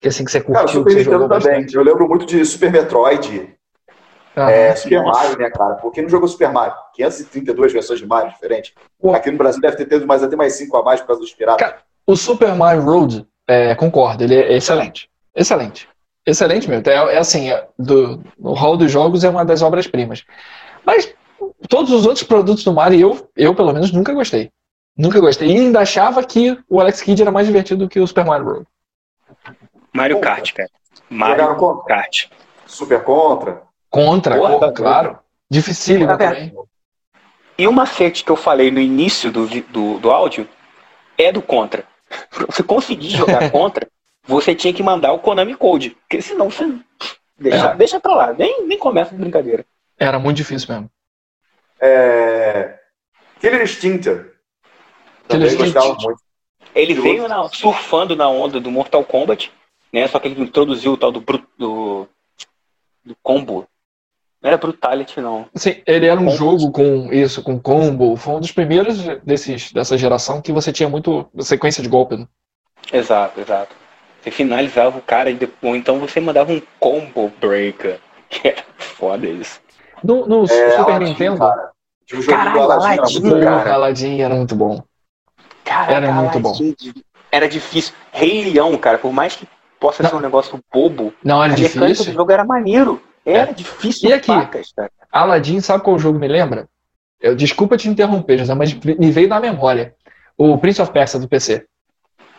Que assim que você Cara, curtiu, que Super você jogou Nintendo também. Eu lembro muito de Super Metroid, Aham. é, Super Mario, né, cara? Por que não jogou Super Mario? 532 versões de Mario diferentes. Pô. Aqui no Brasil deve ter tido mais, até mais 5 a mais por causa dos piratas. Cara, O Super Mario Road, é, concordo, ele é excelente. Excelente. Excelente mesmo. É, é assim, é, do, no hall dos jogos é uma das obras-primas. Mas todos os outros produtos do Mario, eu, eu pelo menos nunca gostei. Nunca gostei. E ainda achava que o Alex Kidd era mais divertido do que o Super Mario Road. Mario Kart, cara. Mario contra? Kart. Super Contra. Contra, Porra, tá claro. Dificílimo Tá também. E o macete que eu falei no início do, do, do áudio é do Contra. (laughs) Você conseguir jogar Contra, você tinha que mandar o Konami Code. Porque senão você. Deixa, É. deixa pra lá. Nem, nem começa a brincadeira. Era muito difícil mesmo. É... Killer Instinct. Também Killer gostava muito. Ele Que veio na- surfando na onda do Mortal Kombat, né? Só que ele introduziu o tal do, do, do combo. Não era Brutality, não. Sim, ele era um Combo. jogo com isso, com combo. Foi um dos primeiros desses, dessa geração que você tinha muito sequência de golpe. Né? Exato, exato. Você finalizava o cara e depois, ou então você mandava um combo breaker. (laughs) Que era foda isso. No, no É, Super Aladdin, Nintendo, cara. Tinha um jogo Caralho, do Aladdin, era Aladdin, o Aladdin era muito bom. Cara, Era muito bom. Era difícil. Rei Leão, cara, por mais que possa ser um negócio bobo, Não era a mecânica do difícil. jogo era maneiro. Era difícil E aqui? pacas, cara. Aladdin, sabe qual jogo me lembra? Eu, desculpa te interromper, José, mas me veio na memória. O Prince of Persia do PC.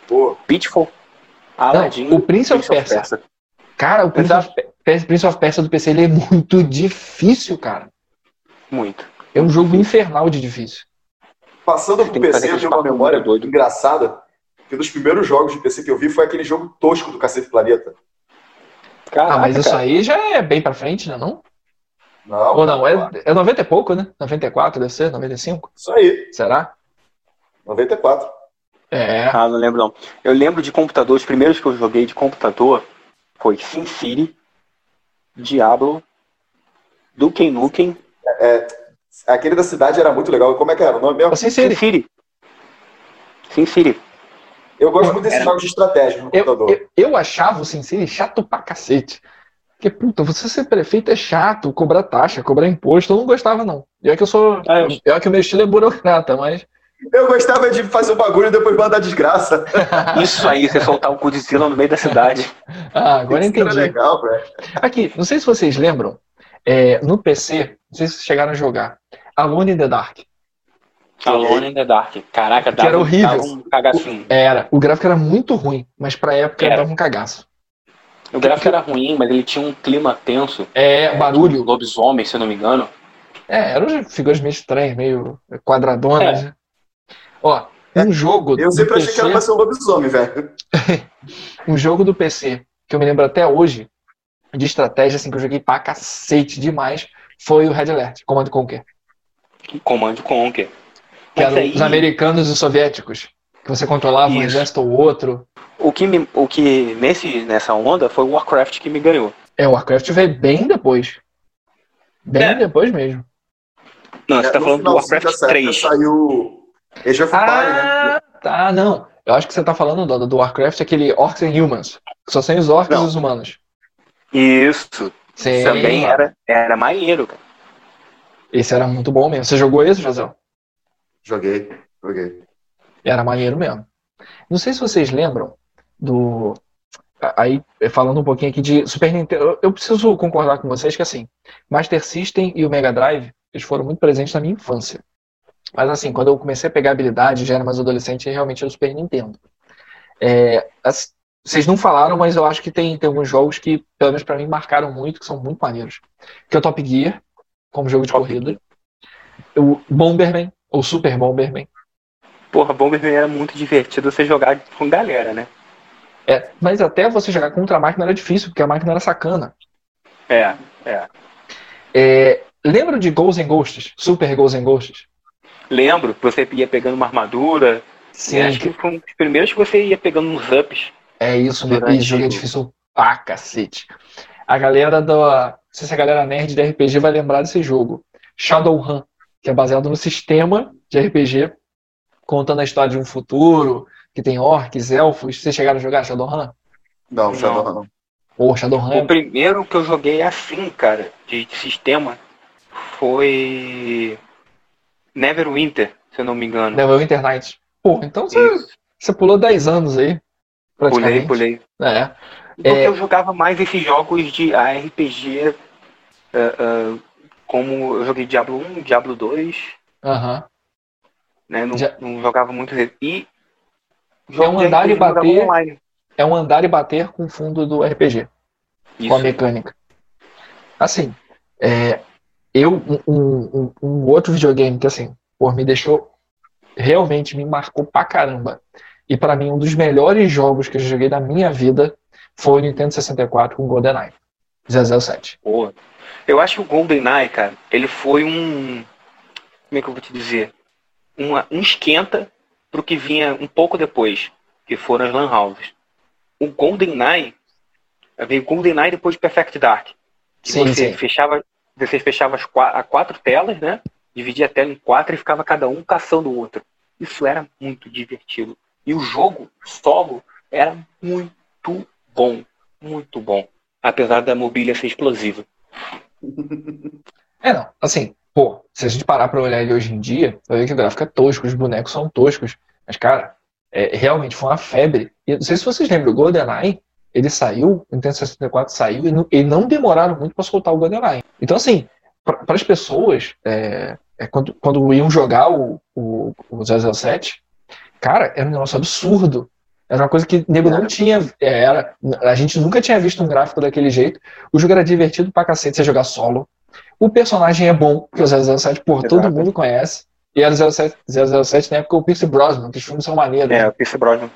Pô, Pitfall, Aladdin, Não, o Prince of Persia. Cara, o Prince of, Prince of Persia do PC ele é muito difícil, cara. Muito. É um jogo infernal de difícil. passando pro PC, eu tenho uma memória doido. engraçada. Que um dos primeiros jogos de PC que eu vi foi aquele jogo tosco do Cacete Planeta. Caraca, Ah, mas isso cara. aí já é bem pra frente, né? Não? Não, Ou não? É, é 90 e pouco, né? 94 deve ser? 95? Isso aí, Será? 94. É. Ah, não lembro não. Eu lembro de computador, os primeiros que eu joguei de computador foi SimCity, Diablo, Duke Nukem, Aquele da cidade era muito legal. Como é que era o nome mesmo? Assim seria. SimCity. SimCity. Eu gosto muito desses Era- jogos de estratégia no Eu, computador. eu, eu achava o SimCity chato pra cacete. Porque, puta, você ser prefeito é chato, cobrar taxa, cobrar imposto, eu não gostava, não. E é que eu sou. Ah, eu- É que o meu estilo é burocrata, mas. Eu gostava de fazer o bagulho e depois mandar desgraça. (laughs) Isso aí, você soltar o Godzilla no meio da cidade. Ah, agora Isso entendi. legal, velho. Aqui, não sei se vocês lembram, é, no PC, não sei se vocês chegaram a jogar, Alone in the Dark. Alone in the Dark. Caraca, dava, era horrível. dava um cagacinho. Era, o gráfico era muito ruim, mas pra época Era. dava um cagaço. O gráfico era ruim, mas ele tinha um clima tenso. É, barulho. Lobisomem, se eu não me engano. É, eram figuras meio estranhas, meio quadradonas. né? Ó, um jogo. Eu sempre achei que era pra ser um lobisomem, velho. (laughs) Um jogo do PC que eu me lembro até hoje, de estratégia, assim, que eu joguei pra cacete demais, foi o Red Alert, Command Conquer. Command Conquer. Que eram aí, os americanos e os soviéticos. Que você controlava um Isso. exército ou outro. o que, me- o que nesse, nessa onda foi o Warcraft que me ganhou. É, o Warcraft veio bem depois. Bem É. depois mesmo. Não, você tá No falando do Warcraft dessa época 3. Saiu Age of né? Ah, tá, não. Eu acho que você tá falando do, do Warcraft, aquele Orcs and Humans. Só tem os orcs Não. e os humanos. Isso. Sim. Também era, era maneiro, cara. Esse era muito bom mesmo. Você jogou esse, José? Joguei, joguei. Era maneiro mesmo. Não sei se vocês lembram do. Aí, falando um pouquinho aqui de Super Nintendo, eu- eu preciso concordar com vocês que, assim, Master System e o Mega Drive, eles foram muito presentes na minha infância. Mas, assim, quando eu comecei a pegar habilidade, já era mais adolescente, realmente era o Super Nintendo. É, as- vocês não falaram, mas eu acho que tem, tem alguns jogos que, pelo menos pra mim, marcaram muito, que são muito maneiros. Que é o Top Gear, como jogo de corrida. O Bomberman, ou Super Bomberman. Porra, Bomberman era muito divertido você jogar com galera, né? É, mas até você jogar contra a máquina era difícil, porque a máquina era sacana. É, é. É, lembra de Ghosts and Ghosts? Super Ghosts and Ghosts? Lembro que você ia pegando uma armadura. Sim, e acho que foi um dos primeiros que você ia pegando uns ups. é isso. Durante Esse jogo é o- difícil pra cacete. A galera da. Não sei se a galera nerd de RPG vai lembrar desse jogo. Shadowrun, que é baseado no sistema de RPG, contando a história de um futuro, que tem orcs, elfos. Vocês chegaram a jogar Shadowrun? Não, Shadowrun não. Pô, Shadowrun O é... primeiro que eu joguei assim, cara, de sistema, foi Neverwinter, se eu não me engano. Neverwinter Nights. Pô, então você, Isso. você pulou 10 anos aí. Pulei, pulei. É. Porque É. eu jogava mais esses jogos de RPG, ah, ah, como eu joguei Diablo 1, Diablo 2, Aham. né? Não, Já- não jogava muito. E É um andar e bater. É um andar e bater com o fundo do RPG. com a Isso. mecânica. Assim, é, eu, um, um- um outro videogame que, assim, pô, me deixou, realmente me marcou pra caramba. E pra mim, um dos melhores jogos que eu joguei na minha vida foi o Nintendo 64 com GoldenEye 007. Boa. Eu acho que o GoldenEye, cara, ele foi um. Como é que eu vou te dizer? Uma- um esquenta pro que vinha um pouco depois, que foram as Lan Houses. O GoldenEye veio GoldenEye depois de Perfect Dark. Que Sim, você sim. fechava, você fechava as qua- a quatro telas, né? Dividia a tela em quatro e ficava cada um caçando o outro. Isso era muito divertido. E o jogo solo era muito bom, muito bom. Apesar da mobília ser explosiva. (laughs) É, não, assim, pô, se a gente parar pra olhar ele hoje em dia, vai ver que o gráfico é tosco, os bonecos são toscos. Mas, cara, é, realmente foi uma febre. E não sei se vocês lembram, o GoldenEye, ele saiu, o Nintendo 64 saiu, e não, e não demoraram muito pra soltar o GoldenEye. Então, assim, para as pessoas, é, é, quando, quando iam jogar o, o, o 007, cara, era um negócio absurdo. Era uma coisa que o nego não tinha. é, Era, a gente nunca tinha visto um gráfico daquele jeito. O jogo era divertido pra cacete você jogar solo. O personagem é bom, porque o 007, porra, todo mundo conhece. E era o 007, 007 na época o Pierce Brosnan, que os filmes são maneiros. É, né? o Pierce Brosnan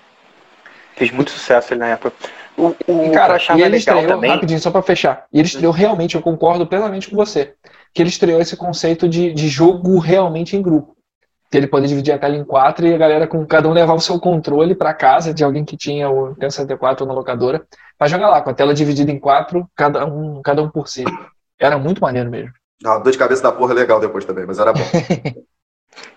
fez muito sucesso ali na época. O, o E, eu cara, achava e ele legal estreou, também. rapidinho, só pra fechar. E ele estreou realmente, eu concordo plenamente com você, que ele estreou esse conceito de, de jogo realmente em grupo. Que ele poder dividir a tela em quatro e a galera com cada um levar o seu controle pra casa de alguém que tinha o Nintendo 64 na locadora, pra jogar lá, com a tela dividida em quatro, cada um, cada um por si. Era muito maneiro mesmo. Não, dor de cabeça da porra é legal depois também, mas era bom. (laughs)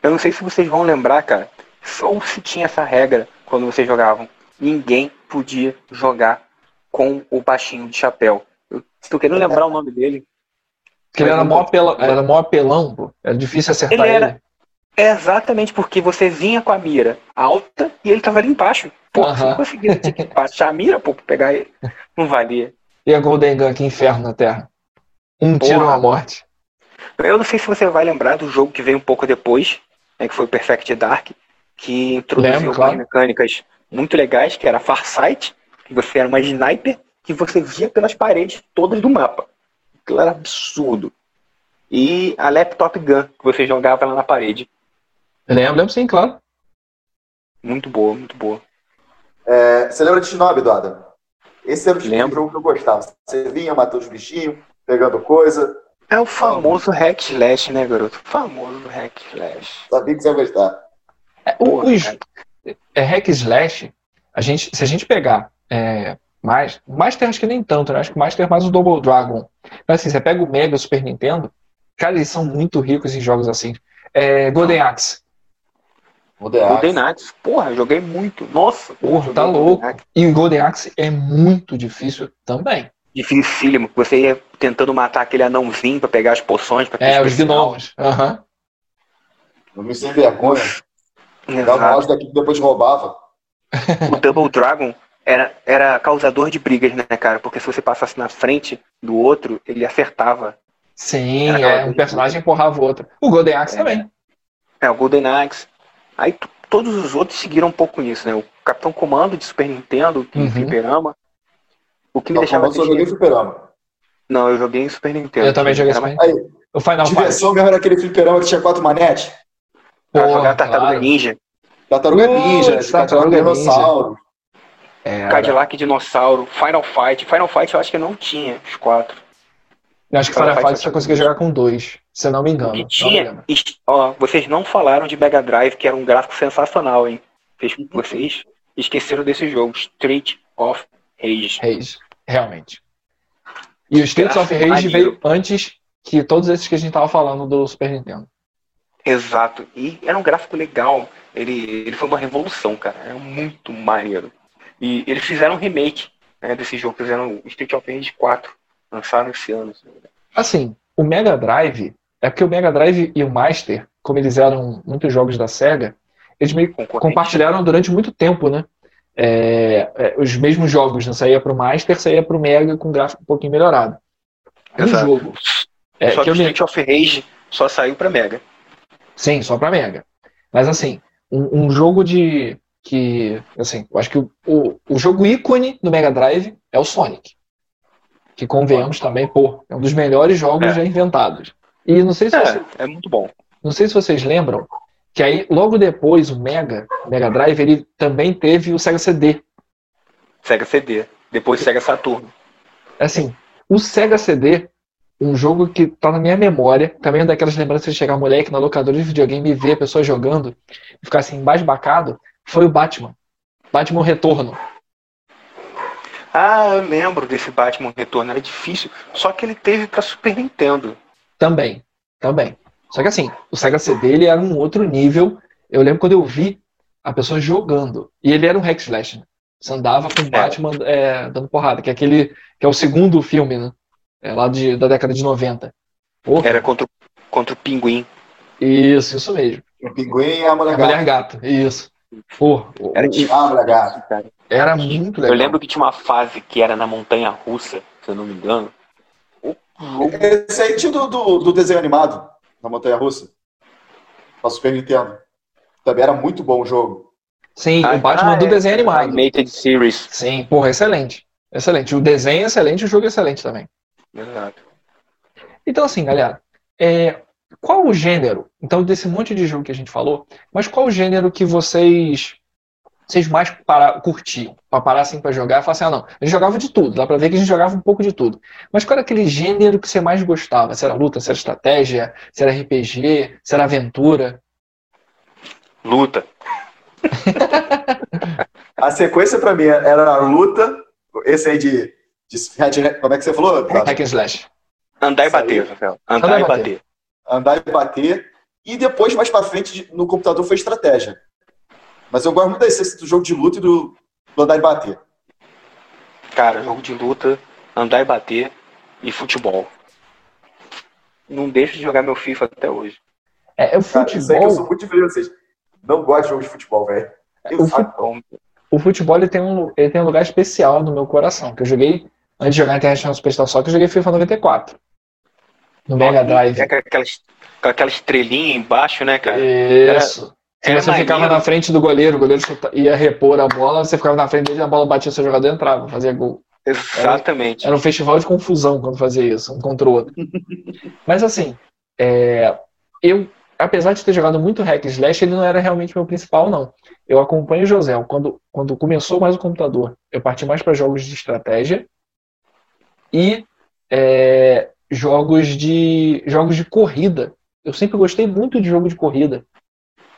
Eu não sei se vocês vão lembrar, cara. Só se tinha essa regra quando vocês jogavam. Ninguém podia jogar com o baixinho de chapéu. Eu tô querendo lembrar o nome dele. Porque ele era mó, apelão, era mó apelão, pô. Era difícil acertar Ele ele. era- É exatamente porque você vinha com a mira alta e ele tava ali embaixo. Pô, você Aham. não conseguia baixar a mira, pô, pra pegar ele. Não valia. E a Golden Gun, que inferno na Terra. Um Porra. tiro, uma morte. Eu não sei se você vai lembrar do jogo que veio um pouco depois, né, que foi o Perfect Dark, que introduziu Lembro, claro. mecânicas muito legais, que era Farsight, que você era uma sniper, que você via pelas paredes todas do mapa. Aquilo era absurdo. E a Laptop Gun, que você jogava lá na parede. Lembro, lembro sim, claro. Muito boa, muito boa. É, você lembra de Shinobi, Eduardo? Esse era o tipo de Lembro. jogo que eu gostava. Você vinha, matando os bichinhos, pegando coisa. É o famoso hack slash, né, garoto? O famoso hack slash. Sabia que você ia gostar. É, o- Porra, os. É, hack slash, a gente, se a gente pegar é, mais, Master acho que nem tanto, né? Acho que o Master é mais o Double Dragon. Mas assim, você pega o Mega e o Super Nintendo, cara, eles são muito ricos em jogos assim. É, Golden Axe. Golden Golden Axe, porra, joguei muito. Nossa, Porra, tá louco. E o Golden Axe é muito difícil também. Dificílimo. Você ia tentando matar aquele anãozinho pra pegar as poções. Pra ter É, os gnomos. Aham. Não me sem vergonha. Dava Exato. mouse daqui que depois roubava. (laughs) O Double Dragon era, era causador de brigas, né, cara? Porque se você passasse na frente do outro, ele acertava. Sim, é, um personagem empurrava o outro. O Golden Axe É. também. É, o Golden Axe. Aí todos os outros seguiram um pouco nisso, né? O Capitão Comando de Super Nintendo, que Uhum. Fliperama. O que me Não, deixava eu só joguei triste. fliperama. Não, eu joguei em Super Nintendo. Eu também joguei Super mais- Aí, O Final Fight. diversão mesmo era aquele fliperama que tinha quatro manetes. Porra, jogar Tartaruga claro. Ninja. Tartaruga Ninja, Tartaruga. Dinossauro. É, Cadillac Dinossauro, Final Fight. Final Fight eu acho que não tinha os quatro. eu acho que Final Final Fight Fight você conseguia jogar com dois, se eu não me engano. E Não me tinha. est- Ó, vocês não falaram de Mega Drive, que era um gráfico sensacional, hein? Vocês, vocês esqueceram desse jogo, Street of Rage. Rage, realmente. E o Streets of Rage veio antes que todos esses que a gente tava falando do Super Nintendo. Exato. E era um gráfico legal. Ele, ele foi uma revolução, cara. Era muito maneiro. E eles fizeram um remake né, desse jogo, fizeram o Street of Rage 4. Lançaram esse ano. Assim, o Mega Drive, é porque o Mega Drive e o Master, como eles eram muitos jogos da SEGA, eles meio compartilharam durante muito tempo, né? É, é, os mesmos jogos, né? Saía pro Master, saía pro Mega com gráfico um pouquinho melhorado. Um Exato. jogo. É, só que que o me- Street of Rage só saiu pra Mega. Sim, só pra Mega. Mas assim, um, um jogo de. que. Assim, eu acho que o, o, o jogo ícone do Mega Drive é o Sonic. Que convenhamos também, pô, é um dos melhores jogos É. já inventados. E não sei se você, É, é muito bom. não sei se vocês lembram que aí, logo depois, o Mega, o Mega Drive, ele também teve o Sega CD. Sega CD. Depois Sega Saturno. Assim, o Sega CD, um jogo que tá na minha memória, também é daquelas lembranças de chegar moleque na locadora de videogame e ver a pessoa jogando e ficar assim, embasbacado, foi o Batman. Batman Retorno. Ah, eu lembro desse Batman Retorno. Era difícil. Só que ele teve pra Super Nintendo. Também, também. Só que assim, o Sega CD ele era um outro nível. Eu lembro quando eu vi a pessoa jogando. E ele era um hack slash, né? Você andava com o Batman é, dando porrada, que é aquele que é o segundo filme, né? É lá de, da década de 90. Pô, Era contra, o- contra o Pinguim. isso, isso mesmo. O pinguim e a A mulher mulher gata. gato, isso. O- Era difícil. Ah, mulher gata. era muito legal. Eu lembro que tinha uma fase que era na Montanha Russa, se eu não me engano. O jogo Esse aí tinha do, do, do desenho animado, na Montanha Russa. Pra Super Nintendo. Também era muito bom o jogo. Sim, Ah, o Batman ah, do é. desenho animado. Animated Series. Sim, porra, excelente. Excelente. O desenho é excelente, o jogo é excelente também. Exato. Então, assim, galera, é, qual o gênero? Então, desse monte de jogo que a gente falou, mas qual o gênero que vocês vocês mais para, curtiam? Para parar assim para jogar e falar assim, ah, não, a gente jogava de tudo, dá pra ver que a gente jogava um pouco de tudo. Mas qual era aquele gênero que você mais gostava? Se era luta, se era estratégia, se era RPG, se era aventura? Luta. (laughs) A sequência pra mim era a luta, esse aí de. De como é que você falou? Hack and slash. Andar e bater, Rafael. Andar, Andar e bater. bater. Andar e bater. E depois, mais pra frente, no computador foi estratégia. Mas eu gosto muito da essência do jogo de luta e do, do andar e bater. Cara, jogo de luta, andar e bater e futebol. Não deixo de jogar meu FIFA até hoje. É, o Cara, eu sei que eu sou futebol, muito diferente de vocês. Não gosto de jogo de futebol, velho. Eu O. Bom, o futebol ele tem, um, ele tem um lugar especial no meu coração, que eu joguei, antes de jogar International Superstar Soccer, eu joguei FIFA 94. No Mega Drive. É com aquela, aquela estrelinha embaixo, né, cara? Isso. Era você ficava maneiro. na frente do goleiro, o goleiro ia repor a bola, você ficava na frente dele, a bola batia seu jogador entrava, fazia gol. Exatamente. Era um festival de confusão quando fazia isso, um contra o outro. (laughs) Mas assim, é, eu, apesar de ter jogado muito hack slash, ele não era realmente meu principal, não. Eu acompanho o José. Quando, quando começou mais o computador, eu parti mais para jogos de estratégia e é, jogos de jogos de corrida. Eu sempre gostei muito de jogo de corrida.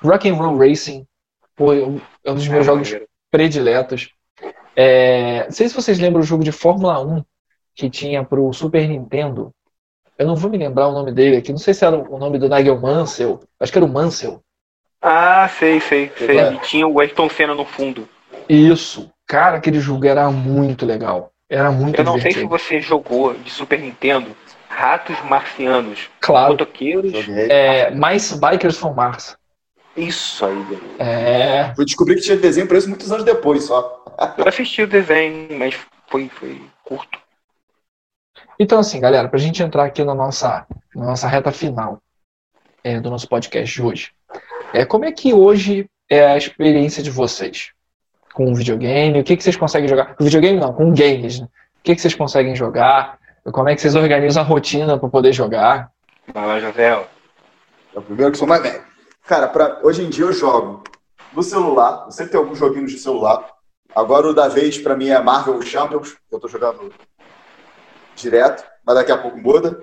Rock and Roll Racing foi um, é um dos meus jogos prediletos. É, não sei se vocês lembram o jogo de Fórmula 1 que tinha pro Super Nintendo. Eu não vou me lembrar o nome dele aqui. Não sei se era o nome do Nigel Mansell. Acho que era o Mansell. Ah, sei, sei, sei. É. E tinha o Ayrton Senna no fundo. Isso. Cara, aquele jogo era muito legal. Era muito Eu não sei se divertido. você jogou de Super Nintendo Ratos Marcianos, Claro. Motoqueiros. É, mais Bikers from Mars. Isso aí, velho. É, Fui descobrir que tinha desenho pra isso muitos anos depois só. Eu assisti o desenho, mas foi, foi curto. Então, assim, galera, para a gente entrar aqui na nossa, na nossa reta final é, do nosso podcast de hoje, é, como é que hoje é a experiência de vocês com o videogame? O que, que vocês conseguem jogar? Com videogame não, com games, né? O que, que vocês conseguem jogar? Como é que vocês organizam a rotina para poder jogar? Vai lá, ó. É o primeiro que sou mais velho. Cara, pra, hoje em dia eu jogo no celular. Eu sempre tenho alguns joguinhos de celular. Agora o da vez pra mim é Marvel Champions, que eu tô jogando direto, mas daqui a pouco muda.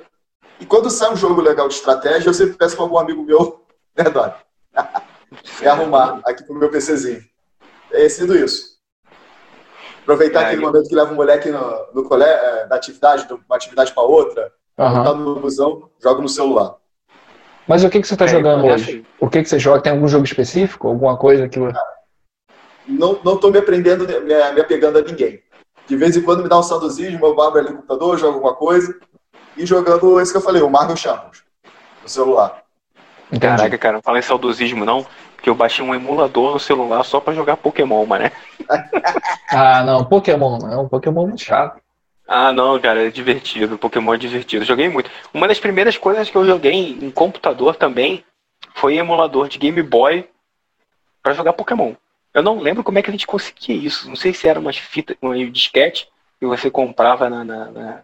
E quando sai um jogo legal de estratégia, eu sempre peço pra algum amigo meu, (laughs) né, Dória? (laughs) Me arrumar aqui pro meu PCzinho. É sido isso. Aproveitar É, aquele eu- momento que leva o moleque no, no colé, é, da atividade, de uma atividade pra outra, Aham. tá no busão, jogo no celular. Mas o que, que você está É, jogando hoje? O que, que você joga? Tem algum jogo específico? Alguma coisa que. não, não tô me aprendendo, me, me apegando a ninguém. De vez em quando me dá um saudosismo, eu abro ali no computador, jogo alguma coisa. E jogando esse que eu falei, o Marvel Champions, no celular. Entendi. Caraca, cara, não fala em saudosismo não, porque eu baixei um emulador no celular só pra jogar Pokémon, mané. (laughs) Ah, não, Pokémon não. Pokémon é muito chato. Ah, não, cara, é divertido. Pokémon é divertido. Joguei muito. Uma das primeiras coisas que eu joguei em computador também foi emulador de Game Boy pra jogar Pokémon. Eu não lembro como é que a gente conseguia isso. Não sei se era umas fitas, um disquete que você comprava na, na, na,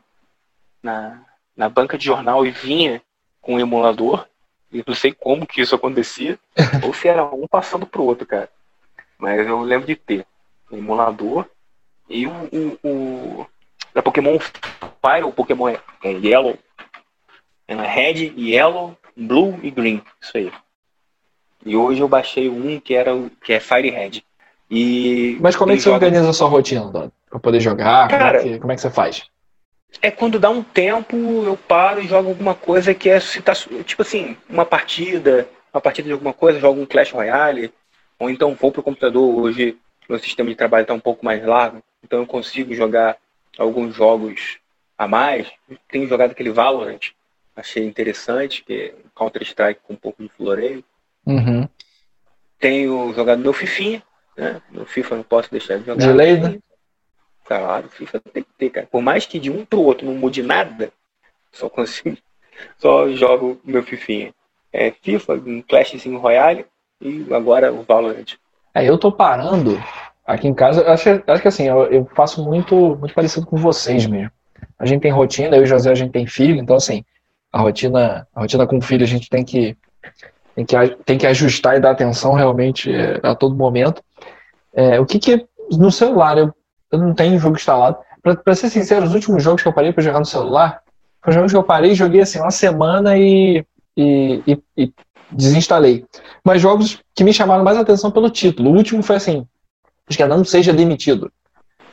na, na banca de jornal e vinha com o emulador. E não sei como que isso acontecia. (laughs) ou se era um passando pro outro, cara. Mas eu lembro de ter um emulador e o, o, o da Pokémon Fire, o Pokémon é, é Yellow, é Red, Yellow, Blue e Green, isso aí. E hoje eu baixei um que era o- que é Fire Red. E Mas como é que você organiza a sua rotina, Dado? Pra poder jogar? Como é, Cara- que, como é que você faz? É quando dá um tempo, eu paro e jogo alguma coisa que é tá- tipo assim, uma partida, uma partida de alguma coisa, jogo um Clash Royale, ou então vou pro computador. Hoje meu sistema de trabalho está um pouco mais largo, então eu consigo jogar alguns jogos a mais. Tenho jogado aquele Valorant, achei interessante, que é Counter Strike com um pouco de floreio. Uhum. Tenho jogado meu Fifinha, né? Meu FIFA não posso deixar de jogar. De lei, né? Claro, FIFA tem que ter, cara. Por mais que de um pro outro não mude nada, só consigo. (laughs) Só jogo meu Fifinha. É FIFA, um Clashzinho Royale e agora o Valorant. É, eu tô parando aqui em casa. Acho, acho que assim, eu, eu faço muito, muito parecido com vocês mesmo. A gente tem rotina, eu e o José, a gente tem filho, então assim, a rotina, a rotina com filho a gente tem que, tem que, tem que ajustar e dar atenção realmente é, a todo momento. É, o que que no celular eu, eu não tenho jogo instalado. Pra, pra ser sincero, os últimos jogos que eu parei pra jogar no celular foram jogos que eu parei e joguei assim uma semana e, e, e, e desinstalei. Mas jogos que me chamaram mais atenção pelo título. O último foi assim, acho que é Não Seja Demitido.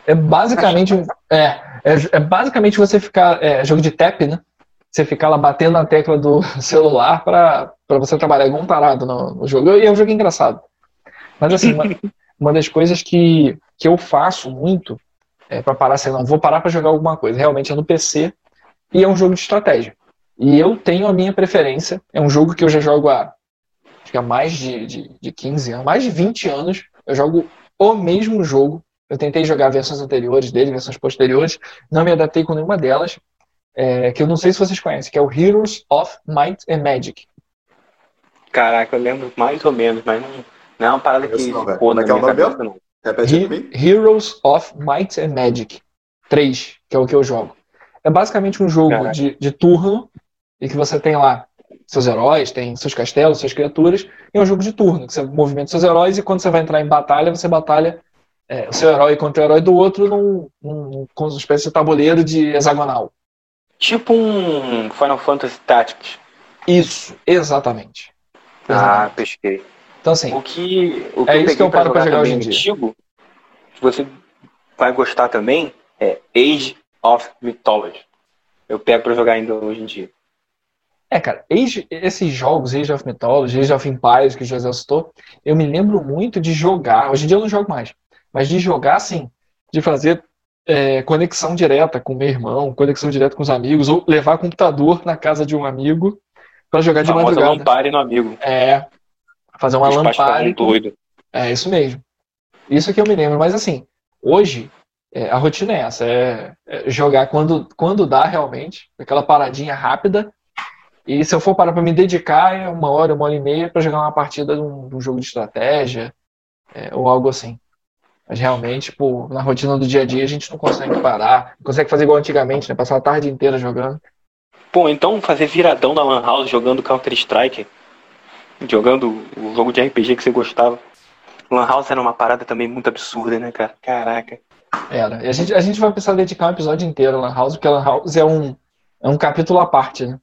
É basicamente é, é, é basicamente você ficar é jogo de tap, né? Você ficar lá batendo na tecla do (laughs) celular para você trabalhar igual um tarado no, no jogo. E é um jogo engraçado. Mas assim, uma, (laughs) uma das coisas que, que eu faço muito é para parar assim, não, vou parar para jogar alguma coisa. Realmente é no PC e é um jogo de estratégia. E eu tenho a minha preferência. É um jogo que eu já jogo há, acho que há mais de, de, de 15 anos, mais de 20 anos. Eu jogo o mesmo jogo. Eu tentei jogar versões anteriores dele, versões posteriores. Não me adaptei com nenhuma delas. É, que eu não sei se vocês conhecem, que é o Heroes of Might and Magic. Caraca, eu lembro mais ou menos, mas não, não é uma parada que não, ficou na é que é o minha nome cabeça, não. Repete He- mim. Heroes of Might and Magic 3, que é o que eu jogo. É basicamente um jogo Caraca. de, de turno e que você tem lá seus heróis, tem seus castelos, suas criaturas, e é um jogo de turno, que você movimenta seus heróis e quando você vai entrar em batalha, você batalha é, o seu herói contra o herói do outro num, num, com uma espécie de tabuleiro de hexagonal. Tipo um Final Fantasy Tactics. Isso, exatamente. Ah, Exatamente. pesquei. Então, assim, O que, o que É isso que eu paro pra jogar também hoje em dia. antigo, que você vai gostar também, é Age of Mythology. Eu pego pra jogar ainda hoje em dia. É, cara, Age- esses jogos, Age of Mythology, Age of Empires, que o José citou, eu me lembro muito de jogar. Hoje em dia eu não jogo mais, mas de jogar, assim, de fazer é, conexão direta com meu irmão, conexão direta com os amigos, ou levar computador na casa de um amigo para jogar de Famosa madrugada. Lampare no amigo. É, fazer uma lamparem. com-. É isso mesmo. Isso que eu me lembro. Mas assim, hoje é, a rotina é essa, é, é jogar quando, quando dá realmente, aquela paradinha rápida. E se eu for parar para me dedicar, é uma hora, uma hora e meia para jogar uma partida de um, de um jogo de estratégia é, ou algo assim. Mas realmente, pô, na rotina do dia a dia a gente não consegue parar, não consegue fazer igual antigamente, né? Passar a tarde inteira jogando. Pô, então fazer viradão na Lan House jogando Counter Strike, jogando o jogo de RPG que você gostava. Lan House era uma parada também muito absurda, né, cara? Caraca. Era. E a gente, a gente vai precisar dedicar um episódio inteiro a Lan House, porque Lan House é um, é um capítulo à parte, né?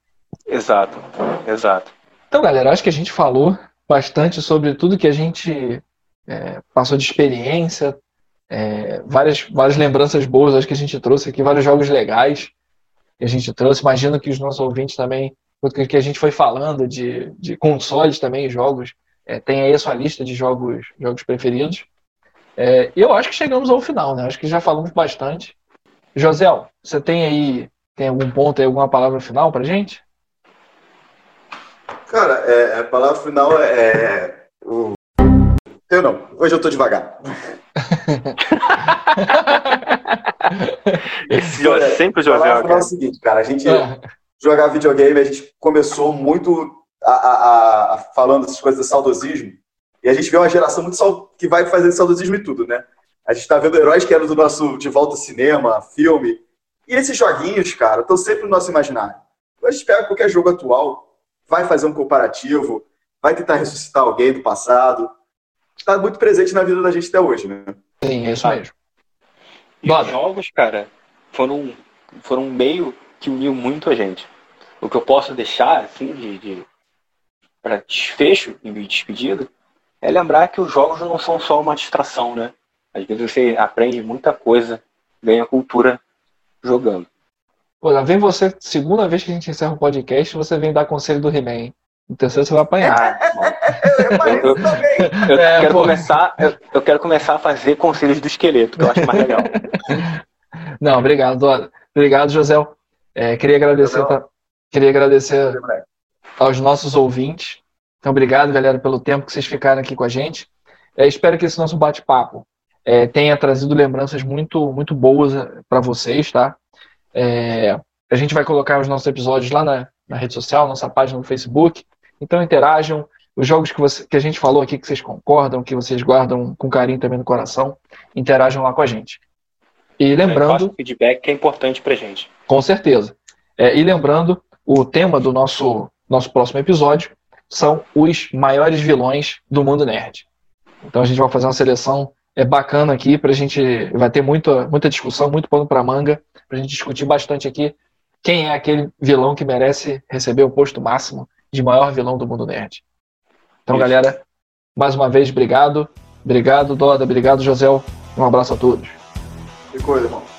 Exato, exato. Então, galera, acho que a gente falou bastante sobre tudo que a gente é, passou de experiência, é, várias, várias lembranças boas, acho que a gente trouxe aqui, vários jogos legais que a gente trouxe. Imagino que os nossos ouvintes também, o que a gente foi falando de, de consoles também, jogos, é, tem aí a sua lista de jogos, jogos preferidos. É, e eu acho que chegamos ao final, né? Acho que já falamos bastante. José, você tem aí tem algum ponto aí, alguma palavra final pra gente? Cara, é, a palavra final é. é o... Eu não, hoje eu tô devagar. (laughs) Esse é sempre o José. É o seguinte, cara, a gente é. Jogar videogame, a gente começou muito a, a, a, falando essas coisas de saudosismo, e a gente vê uma geração muito que vai fazer saudosismo e tudo, né? A gente tá vendo heróis que eram do nosso De Volta ao Cinema, filme, e esses joguinhos, cara, estão sempre no nosso imaginário. A gente pega qualquer jogo atual, vai fazer um comparativo, vai tentar ressuscitar alguém do passado. Está muito presente na vida da gente até hoje, né? Sim, é isso mesmo. E os jogos, cara, foram, foram um meio que uniu muito a gente. O que eu posso deixar, assim, de, de para desfecho e despedida, é lembrar que os jogos não são só uma distração, né? Às vezes você aprende muita coisa, ganha cultura jogando. Pô, lá vem você, segunda vez que a gente encerra o podcast, você vem dar conselho do He-Man. No terceiro você vai apanhar. eu, eu, eu é, quero começar, eu, eu, quero começar a fazer conselhos do esqueleto, que eu acho mais legal. Não, obrigado, Dora. Obrigado, José. É, queria agradecer, tá, queria agradecer aos nossos ouvintes. Então, obrigado, galera, pelo tempo que vocês ficaram aqui com a gente. É, espero que esse nosso bate-papo é, tenha trazido lembranças muito, muito boas é, para vocês, tá? É, a gente vai colocar os nossos episódios lá na, na rede social, nossa página no Facebook. Então interajam. Os jogos que, você, que a gente falou aqui, que vocês concordam, que vocês guardam com carinho também no coração, interajam lá com a gente. E lembrando. É, feedback que é importante pra gente. Com certeza. É, e lembrando, o tema do nosso, nosso próximo episódio são os maiores vilões do mundo nerd. Então a gente vai fazer uma seleção é bacana aqui para a gente. Vai ter muita, muita discussão, muito pano para manga, para a gente discutir bastante aqui quem é aquele vilão que merece receber o posto máximo de maior vilão do mundo nerd. Então, Isso. galera, mais uma vez, obrigado. Obrigado, Doda. Obrigado, José. Um abraço a todos. Que coisa, irmão.